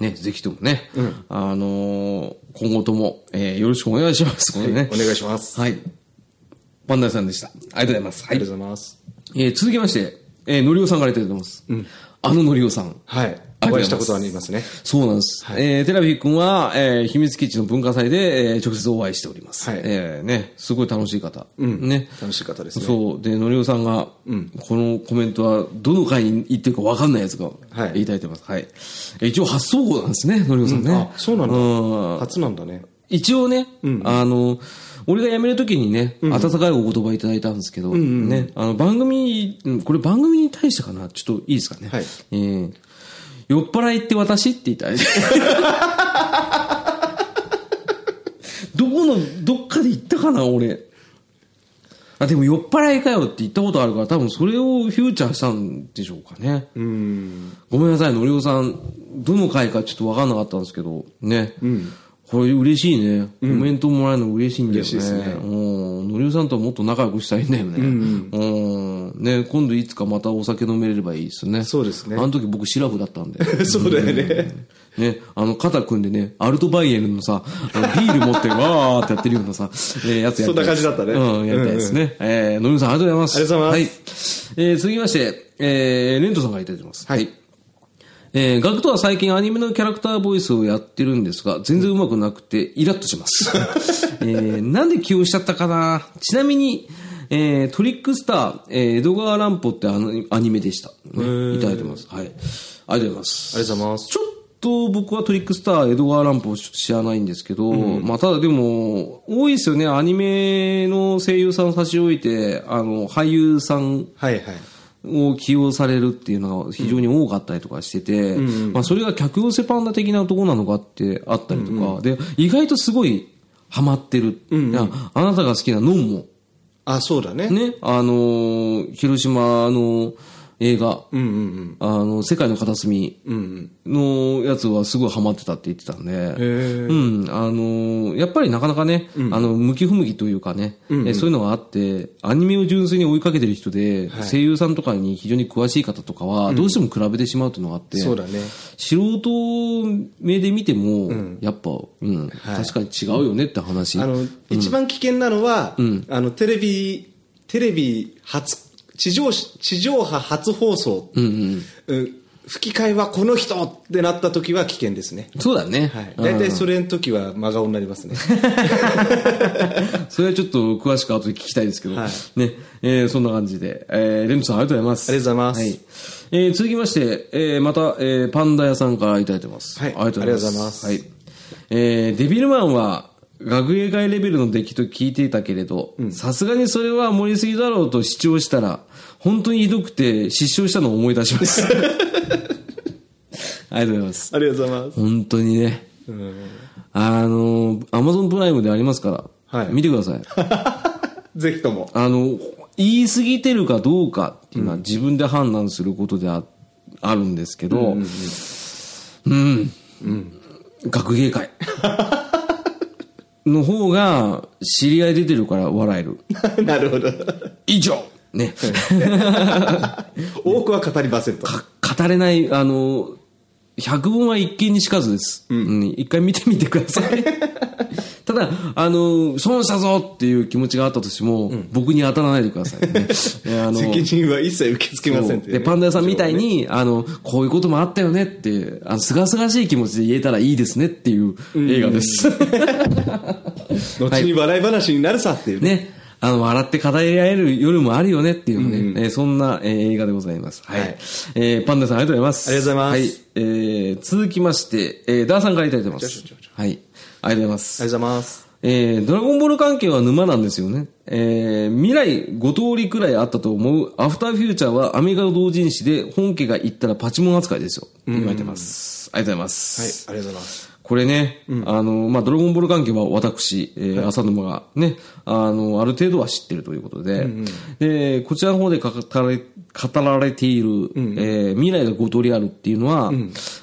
ね、ぜひともね、あのー今後とも、えーよろしくお願いします。これね。お願いします。はい。パンダさんでした。ありがとうございます。はいありが。とうございます。えー続きまして、えー、のりおさんからいただいてます。あののりおさん。はい。お会いしたことありますね。そうなんです。えーテラビー君は、えー秘密基地の文化祭で、えー直接お会いしております。はいえーね、すごい楽しい方。ね。楽しい方ですね。そう。で、のりおさんが、このコメントは、どの回に言ってるか分かんないやつが、はいいただいてます。はい。えー一応初投稿なんですね、のりおさんね。あ、そうなんだ。うん初なんだね。一応ね、あの、俺が辞めるときにね、温かいお言葉いただいたんですけど、ね、あの、番組、うんこれ番組に対してかな？ちょっといいですかね？はいえー酔っ払いって私？って言ったら どこの、どっかで言ったかな、俺。あ、でも酔っ払いかよって言ったことあるから、多分それをフューチャーしたんでしょうかね。うん。ごめんなさい、のりおさん。どの回かちょっと分かんなかったんですけど、ね。これ嬉しいね。コメントもらえるの嬉しいんだよね。嬉しいですねうん。のりおさんとはもっと仲良くしたいんだよね。うん。ね、今度いつかまたお酒飲めればいいですね。そうですねあの時僕シラフだったんで。そうだよね。ね、あの、肩組んでね、アルトバイエルンのさ、ビール持ってわーってやってるようなさ、えーやつやそんな感じだったねうん、やりたいですね。えー、のりおさんありがとうございます。ありがとうございはい。えー、続きまして、えー、レントさんがいただいてます。はい。えー、ガクトは最近アニメのキャラクターボイスをやってるんですが、全然上手くなくてイラッとします。えー、なんで起用しちゃったかな？ちなみに、えー、トリックスター、えー、江戸川乱歩ってあのアニメでした。ね、いただいてます。はい。ありがとうございます。ありがとうございます。ちょっと僕はトリックスター、江戸川乱歩をちょっと知らないんですけど、まあただでも、多いですよね。アニメの声優さんを差し置いて、あの、俳優さんはいはい。を起用されるっていうのが非常に多かったりとかしてて、まあそれが客寄せパンダ的なとこなのかってあったりとか、で、意外とすごいハマってる。いやあなたが好きなノンも、あ、そうだね。ね、あのー広島の映画、うんうんあの、世界の片隅うん。うん。のやつはすごいハマってたって言ってたんで、へうん、あのーやっぱりなかなかね、あの、向き不向きというかね、えそういうのがあって、アニメを純粋に追いかけてる人で、声優さんとかに非常に詳しい方とかは、どうしても比べてしまうというのがあって、そうだね。素人目で見ても、やっぱ、うん、確かに違うよねって話。あの、一番危険なのは、あの、テレビ、テレビ初、地上、地上波初放送、うん吹き替えはこの人ってなった時は危険ですね。そうだね。はい。うん大体それの時は真顔になりますね。それはちょっと詳しく後で聞きたいですけど、はいね、えーそんな感じで、えーレントさんありがとうございます。ありがとうございますはい。えー続きまして、えーまた、えーパンダ屋さんからいただいてます。はいありがとうございます。ありがとうございますはい。えーデビルマンは、ウ学芸会レベルの出来と聞いていたけれど、さすがにそれは盛りすぎだろうと主張したら、本当にひどくて失笑したのを思い出します。ありがとうございます。ありがとうございます。本当にね。うんあの、アマゾンプライムでありますから、はい見てください。ぜひとも。あの、言い過ぎてるかどうかっていうのは自分で判断することでああるんですけど、うん、学芸会 の方が知り合い出てるから笑える。なるほど。以上ね。多くは語りませんと。か語れない、あの、百聞は一見にしかずです。うん。一回見てみてください。ただ、あの、損したぞっていう気持ちがあったとしても、僕に当たらないでくださいね。あの責任は一切受け付けませんっていうねで、パンダ屋さんみたいに、あの、こういうこともあったよねって、あの、すがすがしい気持ちで言えたらいいですねっていう映画です。後に笑い話になるさっていうね。ね。あの、笑って語り合える夜もあるよねっていうね、えーそんな、えー映画でございます。はい。はいえーパンダさんありがとうございます。ありがとうございますはい。えー続きまして、えーダーさんからいただいてます。はい。ありがとうございます。ありがとうございます。えードラゴンボール関係は沼なんですよね。えー未来5通りくらいあったと思うアフターフューチャーはアメリカの同人誌で本家が言ったらパチモン扱いですよ。言われてます。ありがとうございます。はい、ありがとうございます。これね、あの、まあ、ドラゴンボール関係は私、えー浅沼がね、あの、ある程度は知ってるということで、で、こちらの方で語られ語られている、えー未来が5通りあるっていうのは、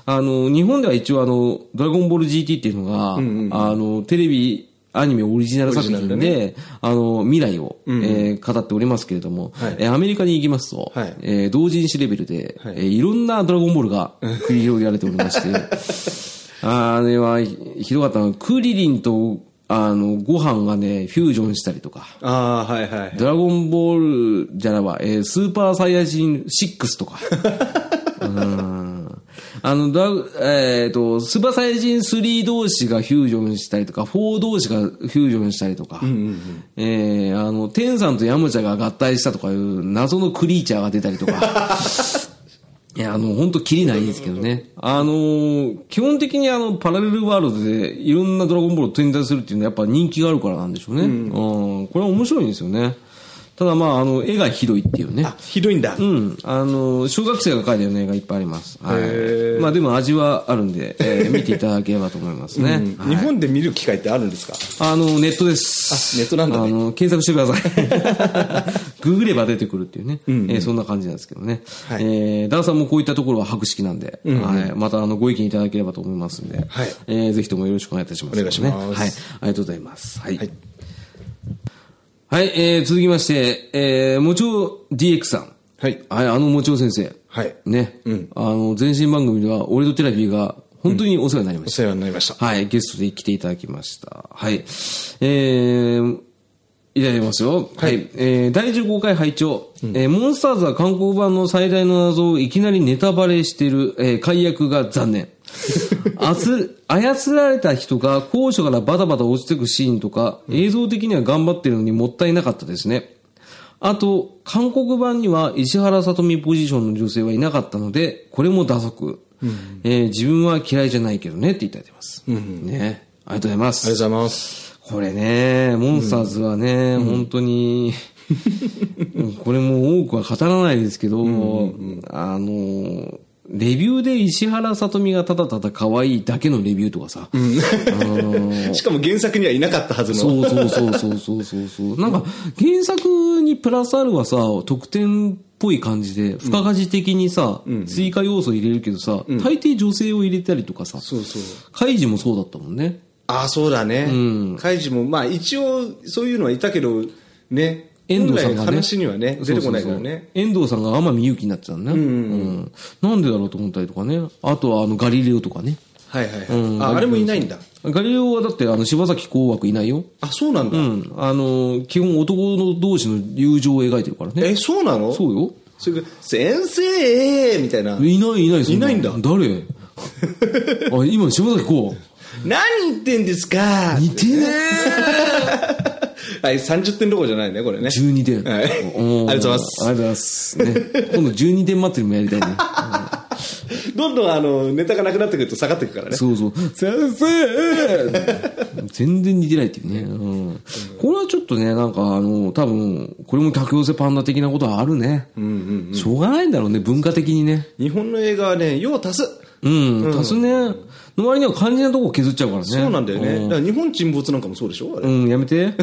あの、日本では一応あの、ドラゴンボール GT っていうのが、あの、テレビ、アニメオリジナル作品で、あの、未来を、えー語っておりますけれども、はい。えーアメリカに行きますと、はい。えー同人誌レベルで、はいい。えーいろんなドラゴンボールが繰り広げられておりまして、あれはひひどかったの。は、クリリンと、あの、ご飯がね、フュージョンしたりとか、ああ、はいはい。ドラゴンボールじゃなば、えースーパーサイヤ人6とか。うん。あの、ドラえっ、と、スーパーサイヤ人3同士がフュージョンしたりとか、4同士がフュージョンしたりとか、えーあの、テンさんとヤムチャが合体したとかいう謎のクリーチャーが出たりとか、いや、あの、本当キリないんですけどね。あのー基本的にあの、パラレルワールドでいろんなドラゴンボールを展開するっていうのはやっぱ人気があるからなんでしょうね。うん。これは面白いんですよね。ただまあ、あの、絵がひどいっていうね。あ、ひどいんだ。うん。あの、小学生が描いたような絵がいっぱいあります。はへい。まあでも味はあるんで、えー 見ていただければと思いますね。うんはい日本で見る機会ってあるんですか？あの、ネットです。あネットなんだねあの、検索してください。ググれば出てくるっていうね。えーそんな感じなんですけどね。はいえーダンさんもこういったところは博識なんで、はい。また、あの、ご意見いただければと思いますんで、はいえーぜひともよろしくお願いいたします、お願いしますねはい。ありがとうございます。はい。はいはい、えー続きまして、えー、もちょ DX さん。はい。はい、あのもちょ先生。はい。ね。うんあの、前身番組では、俺とテラフィーが本当にお世話になりまおした。世話になりました。はい、ゲストで来ていただきました。はい。えー、いただきますよ。はい。えー、第15回拝聴、えーモンスターズは韓国版の最大の謎をいきなりネタバレしている、えー、解約が残念。あつ操られた人が高所からバタバタ落ちてくシーンとか、映像的には頑張ってるのにもったいなかったですね。あと、韓国版には石原さとみポジションの女性はいなかったので、これも打足。えー自分は嫌いじゃないけどねっていただいてます。ね。ありがとうございます。ありがとうございます。これね、モンスターズはね、本当に、これも多くは語らないですけど、あの、レビューで石原さとみがただただ可愛いだけのレビューとかさ、あのしかも原作にはいなかったはずの。そうそうそうそうそうそうそう。なんか、原作にプラスアルはさ、特典っぽい感じで、付加価値的にさ、追加要素入れるけどさ、大抵女性を入れたりとかさ、そうそう。カイジもそうだったもんね。ああ、そうだね。んカイジも、まあ一応そういうのはいたけど、ね。遠藤さんがね。話にはね、出てこないからそうそうね。遠藤さんが天海祐希になってたのね。うんなんでだろうと思ったりとかね。あとはあのガリレオとかね。はいはいはい。うんあ、あれもいないんだ。ガリレオはだってあの柴咲コウ枠いないよ。あ、そうなんだ。うん。あの、基本男の同士の友情を描いてるからね。え、そうなの？そうよ。それが、先生みたいな。いないいない、そいないんだ誰？あ、今柴咲コ何言ってんですかウ似てね はい、30点どころじゃないね、これね。12点。はいうんありがとうございますありがとうございます。ね。今度12点祭りもやりたいね。う んどんどんあのネタがなくなってくると下がっていくからねそうそう。先生全然似てないっていうね。うん。これはちょっとね、なんかあの、多分、これも客寄せパンダ的なことはあるね。うんうんしょうがないんだろうね、文化的にね。日本の映画はね用を足す、うん、足すね。の割には肝心なとこ削っちゃうからね。そうなんだよね、うんだから日本沈没なんかもそうでしょ？あれ、うん、やめて。うん、もう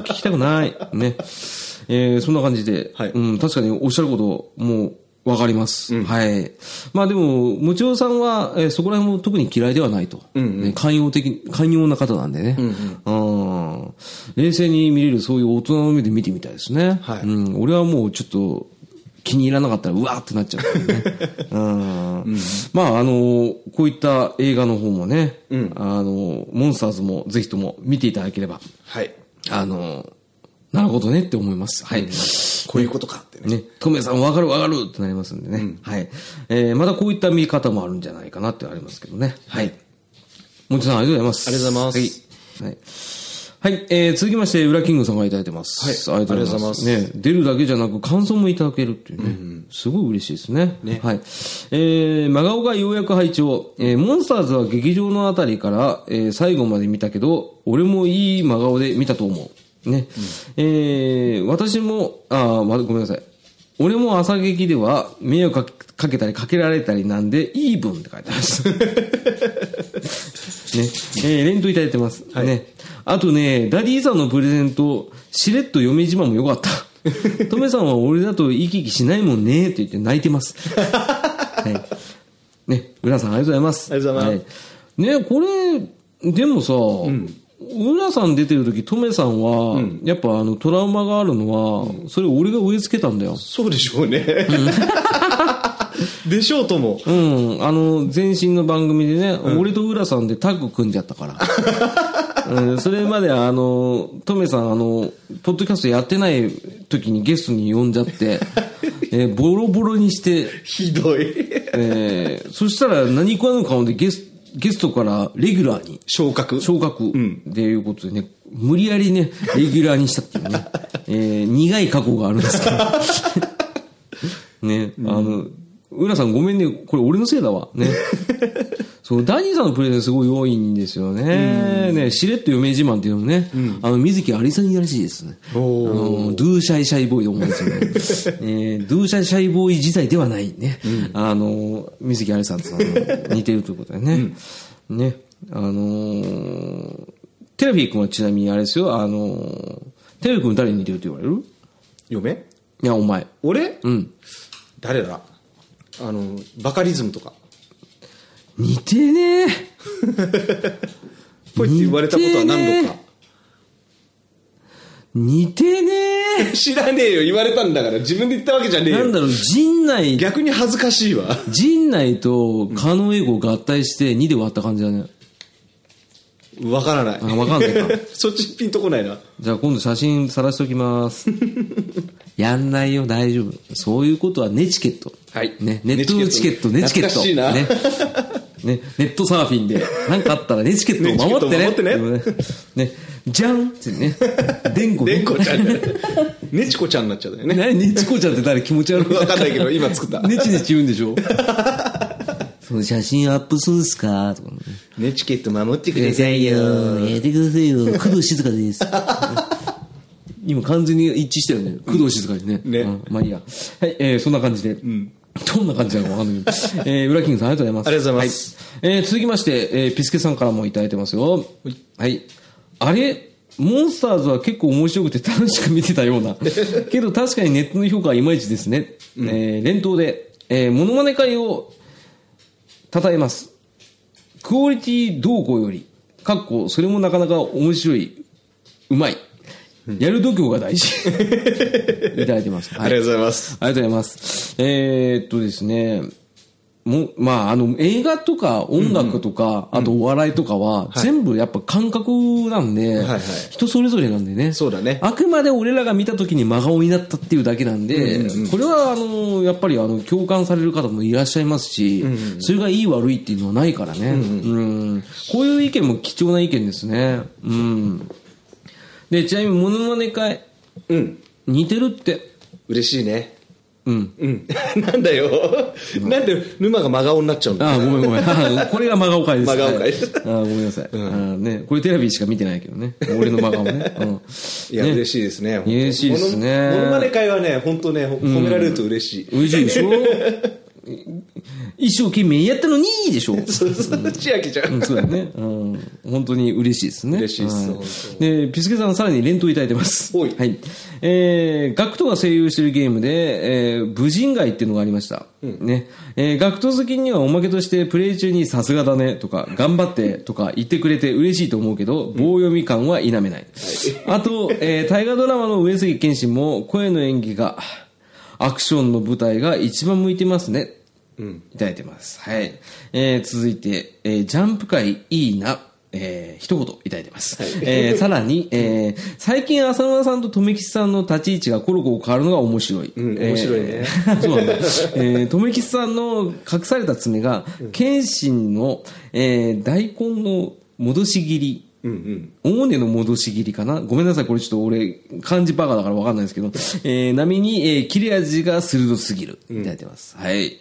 聞きたくない。ね。えーそんな感じで、はいうん、確かにおっしゃること、もう、わかります、はい。まあでも、もちろさんは、えーそこら辺も特に嫌いではないと。ね寛容的、寛容な方なんでね。うん冷静に見れるそういう大人の目で見てみたいですね。はいうん、俺はもうちょっと、気に入らなかったら、うわーってなっちゃうね。うんまあ、あの、こういった映画の方もね、あの、モンスターズもぜひとも見ていただければ、はいあの、なるほどねって思います。はい。こういうことかってねね、トメさんわかるわかるってなりますんでね。はい。えー、またこういった見方もあるんじゃないかなってありますけどね。はい。もちさんありがとうございます。ありがとうございますはい。はい。はい、えー、続きまして、裏キングさんがいただいてます。はいありがとうございます。ね、出るだけじゃなく感想もいただけるっていうね。すごい嬉しいですね。はい。えー、真顔がようやく拝聴えー、モンスターズは劇場のあたりから、えー、最後まで見たけど、俺もいい真顔で見たと思う。ね。えー、私も、あー、ま、ごめんなさい。俺も浅劇では迷惑かけかけたりかけられたりなんで、イーブンって書いてあります。ね。えー、連投いただいてます。ね。あとね、ダディさんのプレゼント、しれっと嫁自慢もよかった。トメさんは俺だと生き生きしないもんねって言って泣いてます。はい。ね、浦さんありがとうございます。ありがとうございますはい。ね、これ、でもさ、浦さん出てる時、トメさんは、やっぱあの、トラウマがあるのは、それ俺が植え付けたんだよ。そうでしょうね、でしょうとも。うん、あの、前身の番組でね、俺と浦さんでタッグ組んじゃったから。うん、それまであの、トメさん、あの、ポッドキャストやってない時にゲストに呼んじゃって、えーボロボロにして、ひどい。えーそしたら何食わぬ顔でゲスゲストからレギュラーに。昇格。昇格。っていうことでね、無理やりね、レギュラーにしたっていうね、えー苦い過去があるんですけど。ね、あの、浦さんごめんね、これ俺のせいだわ。ね。そう、ダニーさんのプレゼンすごい多いんですよね。ね、しれっと嫁自慢っていうのもね、あの、水木有りさんにやらしいですね。あのドゥーシャイシャイボーイで思うんですよね。え ードゥーシャイシャイボーイ自体ではないね。あの、水木有りさんと似てるということでね。ね。あのーテラフィー君はちなみにあれですよ、あのーテラフィー君誰に似てるって言われる？嫁？いや、お前。俺？うん。誰だ？あのバカリズムとか。似てねえ。ぽいって言われたことは何度か。似てねえ。知らねえよ。言われたんだから。自分で言ったわけじゃねえよ。なんだろう、陣内、逆に恥ずかしいわ。陣内と狩野英語合体して2で割った感じだね。わからないあわかんないか そっちピンとこないなじゃあ今度写真さらしときます。やんないよ、大丈夫。そういうことはネチケット。はいね、ネットチケット、ネネチケット。しいなね。ね、ネットサーフィンで、なんかあったらネチケットを 守ってね。ってね。ね、じゃんってね。でんこでんこちゃんねちこちゃんになっちゃうよね何ねちこちゃんって誰気持ち悪い。わかんないけど今作ったねちねち言うんでしょその写真アップするんすかとかね。ネチケット守ってくくださいよ。やってくださいよ。工藤静香です。今完全に一致したよね。工藤静香にね。ねうんまあいいや。はい、えーそんな感じで。どんな感じなのかわかんないけど。えー、裏キングさんありがとうございます。ありがとうございますはい。えー続きまして、えーピスケさんからもいただいてますよ。はい。あれ？モンスターズは結構面白くて楽しく見てたような。けど確かにネットの評価はいまいちですね。えー連投で、えー、モノマネ会を称えます。クオリティ動向より、かっこ、それもなかなか面白い、うまい。やる度胸が大事。いただいてます。はいありがとうございますありがとうございます。えーっとですね、もまあ、あの、映画とか音楽とか、あとお笑いとかは、全部やっぱ感覚なんで、はい人それぞれなんでね。そうだねあくまで俺らが見た時に真顔になったっていうだけなんで、これはあの、やっぱりあの、共感される方もいらっしゃいますし、それがいい悪いっていうのはないからね。うんこういう意見も貴重な意見ですね。うん。で、ちなみにモノマネ会、うん似てるって。嬉しいねうん。うん。なんだよ。なんで沼が真顔になっちゃうんだああ、ごめんごめん。あこれが真顔会です。真顔会はいああ、ごめんなさい。ね、これテレビしか見てないけどね。俺の真顔ね。うん。いや、ね嬉しいですね。嬉しいですねモノマネ会はね、本当ね、ほ褒められると嬉しい。嬉しいでしょ？一生懸命やったのにでしょ そうそう、千秋ちゃ。うんん、そうだよね。うん。本当に嬉しいですね。嬉しいですで、ピスケさんさらに連投いただいてます。はい。えー、ガクトが声優してるゲームで、えー、武人街っていうのがありました。ね。えー、ガクト好きにはおまけとしてプレイ中にさすがだねとか、頑張ってとか言ってくれて嬉しいと思うけど、棒読み感は否めない。あと、えー、大河ドラマの上杉謙信も声の演技が、アクションの舞台が一番向いてますね。いただいてます。はい。えー、続いて、えー、ジャンプ界いいな。えー、一言いただいてます。えー、さらに、えー、最近浅沼さんと富吉さんの立ち位置がコロコロ変わるのが面白い。うん面白いねえーそうなんだ。えー、富吉さんの隠された爪が、謙信の、えー、大根の戻し切り。うんうん。大根の戻し切りかな？ごめんなさい、これちょっと俺、漢字バカだからわかんないですけど、えー、波に、えー、切れ味が鋭すぎる。いただいてます。はい。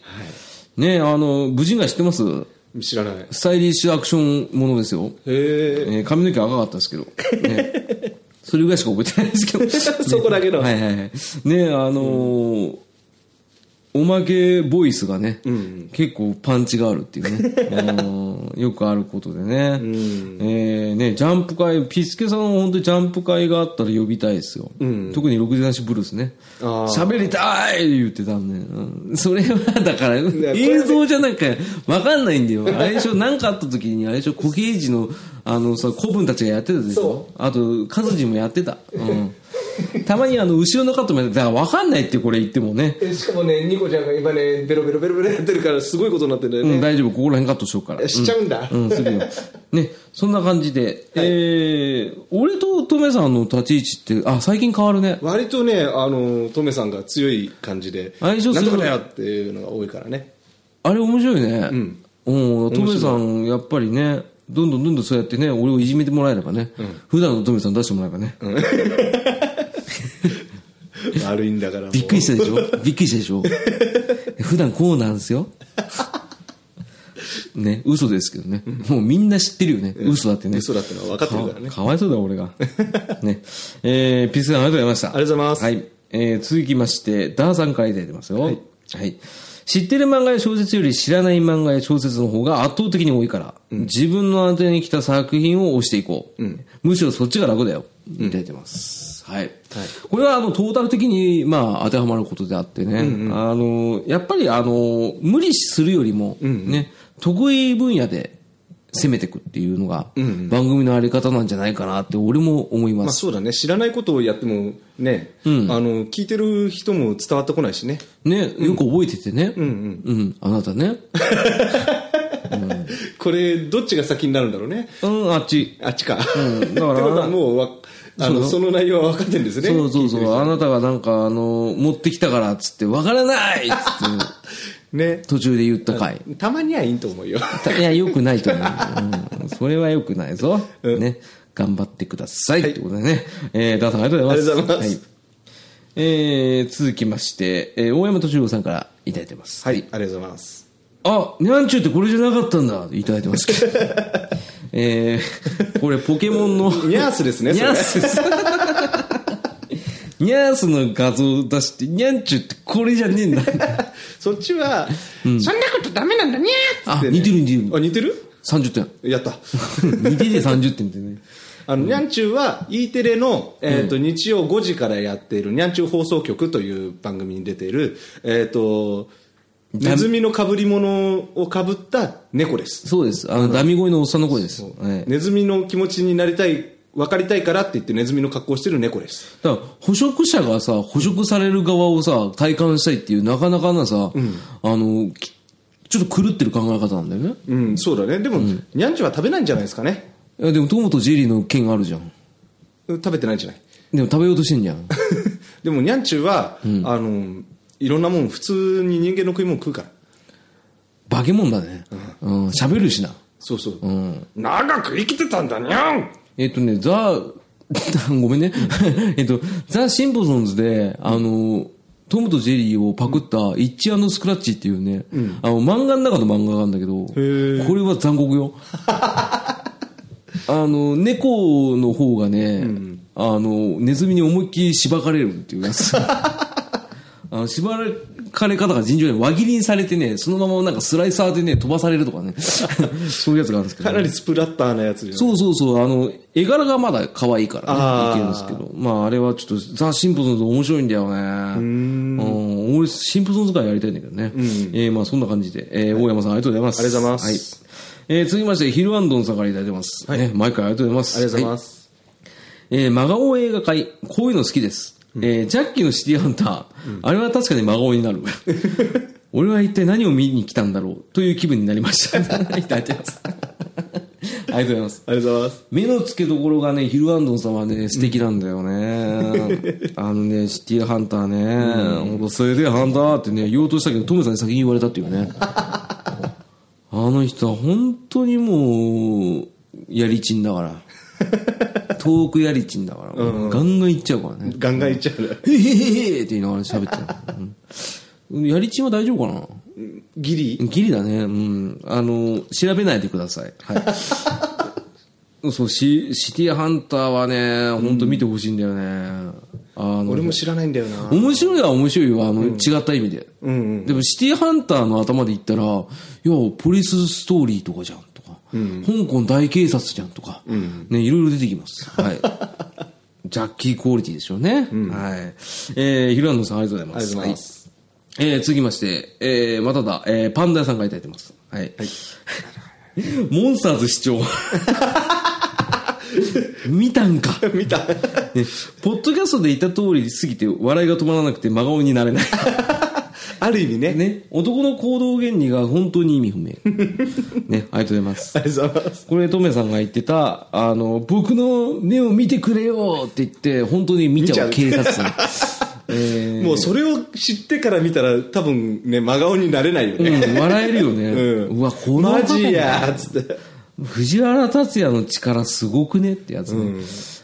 ねあの、武人が知ってます？知らない。スタイリッシュアクションものですよ。へえ。えー髪の毛赤かったですけど。ね、それぐらいしか覚えてないですけど。そこだけのはいはいはい。ねあのーおまけボイスがね、結構パンチがあるっていうね。うんよくあることでね。えーね、ジャンプ会、ピスケさんは本当にジャンプ会があったら呼びたいですよ。特に六時男子ブルースね。喋りたい言ってたんで、うんそれはだから、映像じゃなんかわかんないんだよ。あれでしょ、なんかあった時に、あれでしょ、小刑事の、あのさ、古文たちがやってたでしょそ。あと、カズジもやってた。うん。たまにあの、後ろのカットもやってた。だからわかんないってこれ言ってもね。しかもね、ニコちゃんが今ね、ベロベロベロベロやってるから、すごいことになってるんだようん、大丈夫。ここら辺カットしようから。しちゃうんだ。うん、するよ。ね、そんな感じで。えー、俺とトメさんの立ち位置って、あ、最近変わるね。割とね、あの、トメさんが強い感じで、相性するなんとかだよっていうのが多いからね。あれ面白いね。うん。トメさん、やっぱりね、どんどんどんどんそうやってね、俺をいじめてもらえればね、普段のトメさん出してもらえばね。悪いんだから。びっくりしたでしょ？びっくりしたでしょ？普段こうなんですよ。ね、嘘ですけどね。もうみんな知ってるよね。嘘だってね。嘘だってのは分かってるからねかかわいそうだ、俺が。ね。えー、ピースさんありがとうございました。ありがとうございますはい。えー、続きまして、ダーさんからいただいてますよ。はい。知ってる漫画や小説より知らない漫画や小説の方が圧倒的に多いから、自分のアンテナに来た作品を押していこう。むしろそっちが楽だよ。いただいてます。はい。これはあの、トータル的に、まあ、当てはまることであってね。あの、やっぱりあの、無理するよりも、ね、得意分野で攻めていくっていうのが、番組のあり方なんじゃないかなって俺も思いまます。あそうだね、知らないことをやってもね、あの、聞いてる人も伝わってこないしね。ね、よく覚えててね。うん、あなたね。これ、どっちが先になるんだろうね。うん、あっち。あっちか。んだからってことはもうわ、あの、その内容は分かってるんですね。そうそうそう。あなたがなんか、あの、持ってきたからっつって、わからないっつって、ね。途中で言った回。たまにはいいと思うよ。いや、よくないと思う。うん、それはよくないぞ。ね。頑張ってください。ってことでね。えー、ダーさんありがとうございます。ありがとうございますはい。えー、続きまして、えー、大山敏郎さんからいただいてます。はい、ありがとうございます。あ、ニャンチューってこれじゃなかったんだいただいてますけど。えー、これポケモンの、ニャースですね、ニャー。スです。ニャースの画像を出して、ニャンチューってこれじゃねえんだ。そっちは、そんなことダメなんだにゃーって、あ、ね。似てる似てる。あ、似てる？30点。やった。似てて30点ってね。あの、にゃんちゅうは E テレの、えっ、と、日曜5時からやっているにゃんちゅう放送局という番組に出ている、えっ、と、ネズミの被り物を被った猫です。そうです。あの、ダミ声のおっさんの声です。はいネズミの気持ちになりたい、分かりたいからって言ってネズミの格好をしてる猫です。だから、捕食者がさ、捕食される側をさ、体感したいっていう、なかなかなさ、あの、きちょっと狂ってる考え方なんだよね。うん、そうだね。でも、にゃんちは食べないんじゃないですかね。いやでも、トモとジェリーの剣あるじゃん。食べてないんじゃないでも食べようとしてんじゃん。でも、にゃんちゅうは、あの、いろんなもん、普通に人間の食い物食うから。化け物だね。うん。喋るしな。そうそう。うん。長く生きてたんだにゃんえっとね、ザ、ごめんね。えっと、ザ・シンポソンズで、あの、トムとジェリーをパクったイッチスクラッチっていうね、あの漫画の中の漫画があるんだけど、ーこれは残酷よ。あの、猫の方がね、あの、ネズミに思いっきりしばかれるっていうやつ。あの、しばかれ方が尋常に輪切りにされてね、そのままなんかスライサーでね、飛ばされるとかね。そういうやつがあるんですけど、かなりスプラッターなやつじゃんそうそうそう、あの、絵柄がまだ可愛いからね、いけるんですけど。まあ、あれはちょっと、ザ・シンプソンズ面白いんだよね。うん。俺、シンプソンズ会やりたいんだけどね。えーまあ、そんな感じで。えー大山さん、ありがとうございます。ありがとうございますはい。えー続きまして、ヒルアンドンさんからいただいてます。ね、毎回ありがとうございます。ありがとうございまはいす、えー真顔映画会、こういうの好きです。えージャッキーのシティハンター、あれは確かに真顔になる。俺は一体何を見に来たんだろうという気分になりました。いただいてます。ありがとうございます。ありがとうございます目の付けどころがね、ヒルアンドンさんはね、素敵なんだよね。あのね、シティハンターね、ほんと、それでハンターってね、言おうとしたけど、トムさんに先に言われたっていうね。あの人は本当にもう、やりちんだから。遠くやりちんだから。ガンガン行っちゃうからね。ガンガンいっちゃうねへへへへって言いながら喋っ。うんやりちんは大丈夫かな？ギリ？ギリだね。うん。あの、調べないでください。はい。そう、シシティハンターはね、本当見てほしいんだよね。あの、俺も知らないんだよな面白いは面白いよ。あの、違った意味で。うんうんでも、シティハンターの頭で言ったら、いや、ポリスストーリーとかじゃん香港大警察じゃんとか、ね、いろいろ出てきます。はい。ジャッキークオリティでしょうね。はい。えー、ヒルアンドさんありがとうございます。ありがとうございますはいえー、続きまして、えー、まただ、えー、パンダ屋さんがいただいてます。はい。モンスターズ視聴。見たんか。見たね、ポッドキャストで言った通りすぎて笑いが止まらなくて真顔になれない。ある意味ねね、男の行動原理が本当に意味不明。ね、ありがとうございます。ありがとうございますこれ、トメさんが言ってた、あの、僕の目を見てくれよって言って、本当に見ちゃう見警察さん。えーもうそれを知ってから見たら多分ね真顔になれないよね、うん、笑えるよね。う うんわ、このマジやーっつって藤原竜也の力すごくねってやつね。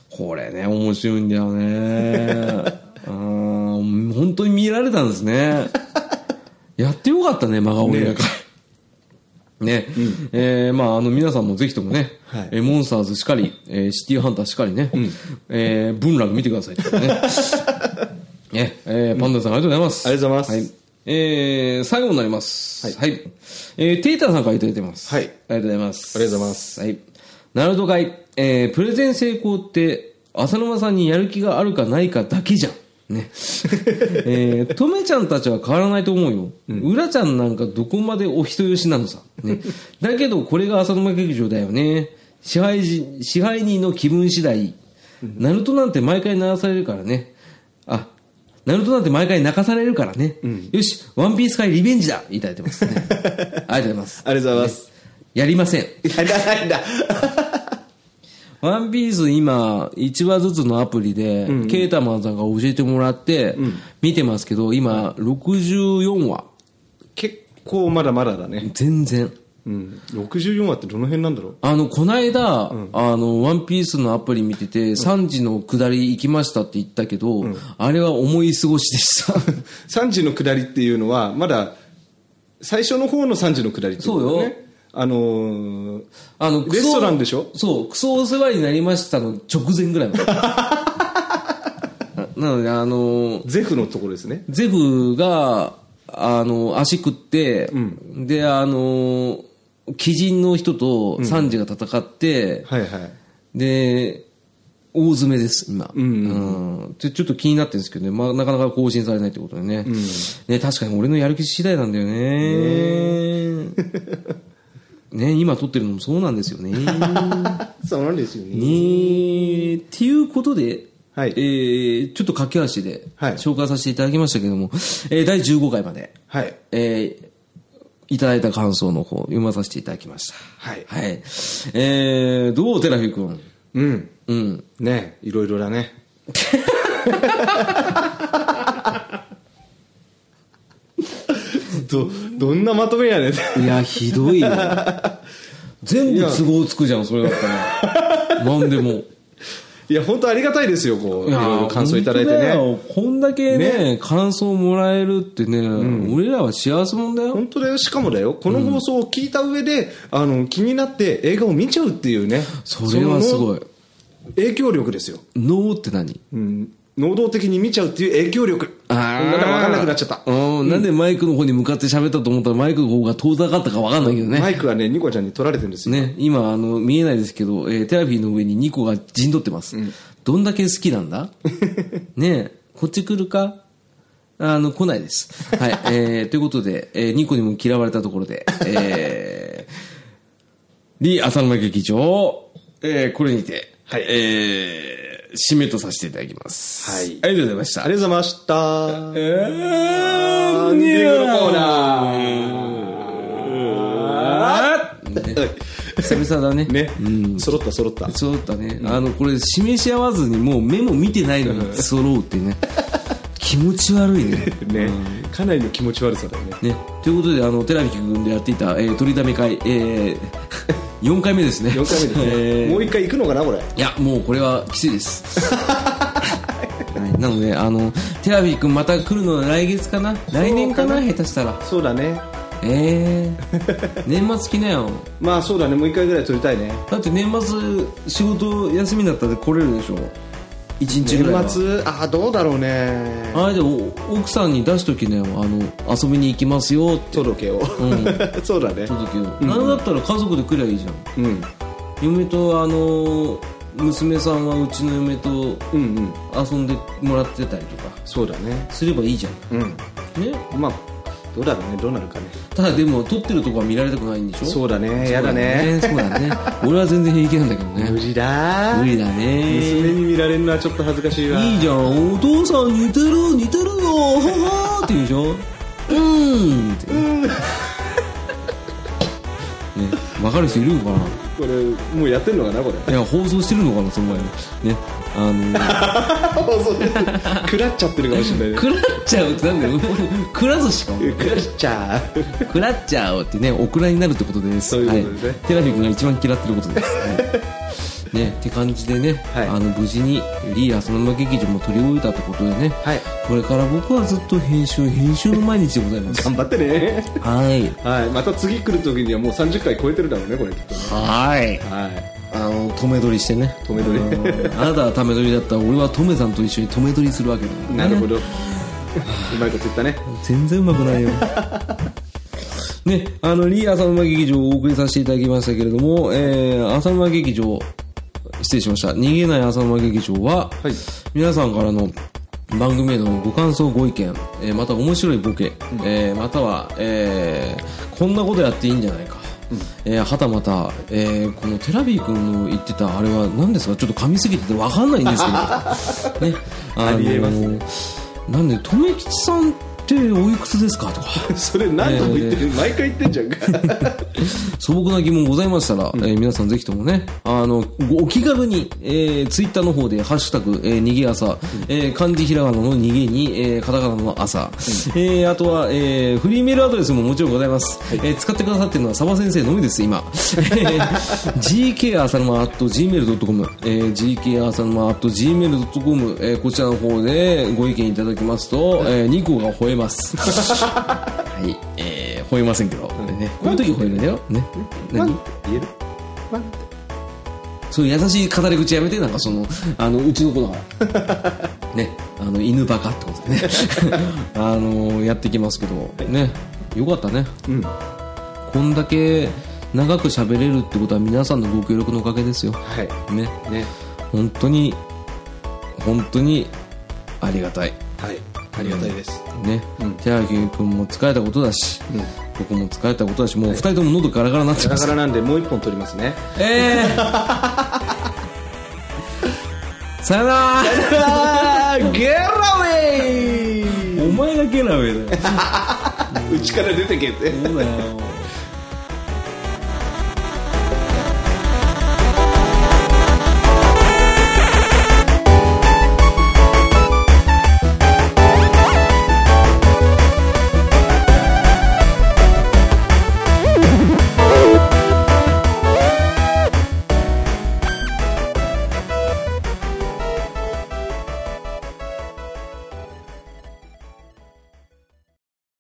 これね、面白いんだよね。あー本当に見られたんですね。やってよかったね、真顔映画会。ね。えーまあ、あの、皆さんもぜひともね、はいえーモンスターズしかり、えーシティハンターしかりね、えー文楽見てくださいね。ね、えーパンダさんありがとうございます。ありがとうございますはい。えー最後になります。はい。えーテイターさんからいただいてます。はいありがとうございます。ありがとうございますはい。ナルト会、えープレゼン成功って、浅沼さんにやる気があるかないかだけじゃん。ね。えー、とめちゃんたちは変わらないと思うよ。うらちゃんなんかどこまでお人よしなのさ。ね。だけど、これが浅沼劇場だよね。支配人、支配人の気分次第。ナルトなんて毎回鳴らされるからね。あ、ナルトなんて毎回泣かされるからね。よし、ワンピース界リベンジだいただいてますね。ありがとうございます。ありがとうございます、やりません。やらないんだワンピース今、1話ずつのアプリで、ケータマンさんが教えてもらって、見てますけど、今、64話。結構まだまだだね。全然。うん。64話ってどの辺なんだろう？あの、こないだ、あの、ワンピースのアプリ見てて、3時の下り行きましたって言ったけど、あれは思い過ごしでした。3時の下りっていうのはまだ最初の方の3時の下りってことだそうよ。ねあのーあの、レストランでしょ？そう、クソお世話になりましたの直前ぐらいまで。なので、あの、ゼフのところですね。ゼフが、あの、足食って、で、あの、鬼人の人とサンジが戦って、はいはい。で、大詰めです、今。うんでちょっと気になってるんですけどね、まあ、なかなか更新されないってことでね。ね、確かに俺のやる気次第なんだよね。ね、今撮ってるのもそうなんですよね。そうなんですよねねっていうことで、はいえーちょっと駆け足ではい紹介させていただきましたけども、えー第15回まで、はいえーいただいた感想の方、読まさせていただきました。はいはい。えー、どう、テラフィ君？うんうん。ねいろいろだね どどんなまとめやねん。いや、ひどいよ。全部都合つくじゃん、それだったら。なんでも。いや本当ありがたいですよこういろいろ感想いただいてね。こんだけね、感想もらえるってね、俺らは幸せもんだよ。本当だよ。しかもだよ。この放送を聞いた上で、あの気になって映画を見ちゃうっていうね。それはすごい。影響力ですよ、脳って何？うん、能動的に見ちゃうっていう影響力。あなんだか分かんなくなっちゃった。うん、なんでマイクの方に向かって喋ったと思ったらマイクの方が遠ざかったか分かんないけどね。マイクはねニコちゃんに取られてるんですよ、ね、今、あの、見えないですけど、えーテラフィーの上に2個が陣取ってます。どんだけ好きなんだ？ねえ、こっち来るか？あの、来ないです。はい、えー、ということで、えー、2個にも嫌われたところで、えー、リー浅沼劇場、えー、これにて、はい。えー、締めとさせていただきます。はいありがとうございました。ありがとうございましたえー、エンディングのコーナー久々だね。ね、揃った揃ったそうだったね。あの、これ、示し合わずにもう目も見てないのに揃うってね。気持ち悪いね。ね、かなりの気持ち悪さだよね。ね。ということで、あの、テラビキ君でやっていた、えー、取りだめ会、えー、4回目ですね。4回目ですね、えー。もう一回行くのかなこれ。いや、もうこれはきついです。はい、なので、あの、テラビー君また来るのは来月かな？来年かな？下手したら。そうだね。えー、年末来なよ。まあそうだね。もう一回ぐらい撮りたいね。だって年末仕事休みになったら来れるでしょ一日ぐらいは。年末？ああどうだろうね。あれでも奥さんに出しときなよあの遊びに行きますよって。届けを、そうだね。届けよ、なん。だったら家族で来りゃいいじゃん。うん。嫁とあの娘さんはうちの嫁とうんうん。遊んでもらってたりとか。そうだね。すればいいじゃん。うん。ね。まあどうだろうねどうなるかね。ただでも撮ってるとこは見られたくないんでしょ？そうだねやだね。そうだね。俺は全然平気なんだけどね。無理だ無理だね。娘に見られるのはちょっと恥ずかしいわ。いいじゃんお父さん似てる似てるよははーって言うでしょ？うーんって。ね分かる人いるのかな？これもうやってんのかなこれ？いや放送してるのかなその前に。ね。あそう食らっちゃってる。かもしれないねの食らっちゃうってなんだよ。食らずしかも。食らっちゃう。食らっちゃうってねオクラになるってことです。そういうことですね。はい、テラフィ君が一番嫌ってることです、はいねって感じでね、はい。あの無事にリー・アスママ劇場も取り終えたってことでね、はい。これから僕はずっと編集編集の毎日でございます。頑張ってね。はい。はい。また次来る時にはもう30回超えてるだろうねこれきっとね。はい。はい。あの止め撮りしてね。止め撮り。うん。あなたはため撮りだったら俺はトメさんと一緒に止め撮りするわけだね。なるほど。うまいこと言ったね。全然うまくないよ。ね、あの、リー浅沼劇場をお送りさせていただきましたけれども、えー、浅沼劇場、失礼しました。逃げない浅沼劇場は、はい。皆さんからの番組へのご感想、ご意見、えーまた面白いボケ、えーまたは、えーこんなことやっていいんじゃないか。えーはたまた、えーこのテラビー君の言ってたあれは何ですか？ちょっと噛みすぎてて分かんないんですけど、ね、あありえます。なんで、留吉さんっておいくつですか？とか、それ何度も言ってる、毎回言ってんじゃんか。素朴な疑問ございましたら、えー皆さんぜひともね、あの、ごお気軽に、えー、ツイッターの方で、ハッシュタグ、えー、逃げ朝、えー漢字ひらがなの逃げに、えーカタカナの朝、えーあとは、えーフリーメールアドレスももちろんございます。えー使ってくださってるのは、サバ先生のみです、今。えー gk 浅沼 at gmail.com、えー gk 浅沼 at gmail.com、えーこちらの方でご意見いただきますと、えー、2個が吠えます。はい、えー、吠えませんけど、ね、こういう時吠えるんだよ。ね。何？言える？ワンって？そういう優しい語り口やめて、なんかその、あの、うちの子だから。ね、あの、犬バカってことでね。あの、やってきますけど、ね、よかったね。うんこんだけ長く喋れるってことは皆さんのご協力のおかげですよ。はいね、ね本当に、本当にありがたい。はいありがたいです、ね、寺脇君も疲れたことだし、うん。僕も疲れたことだし、もう二人とも喉ガラガラになってます。だからなんでもう一本取りますね。ええ。さよなら。ゲラウェイお前がゲラウェイだよ。うちから出てけって。そうだよ。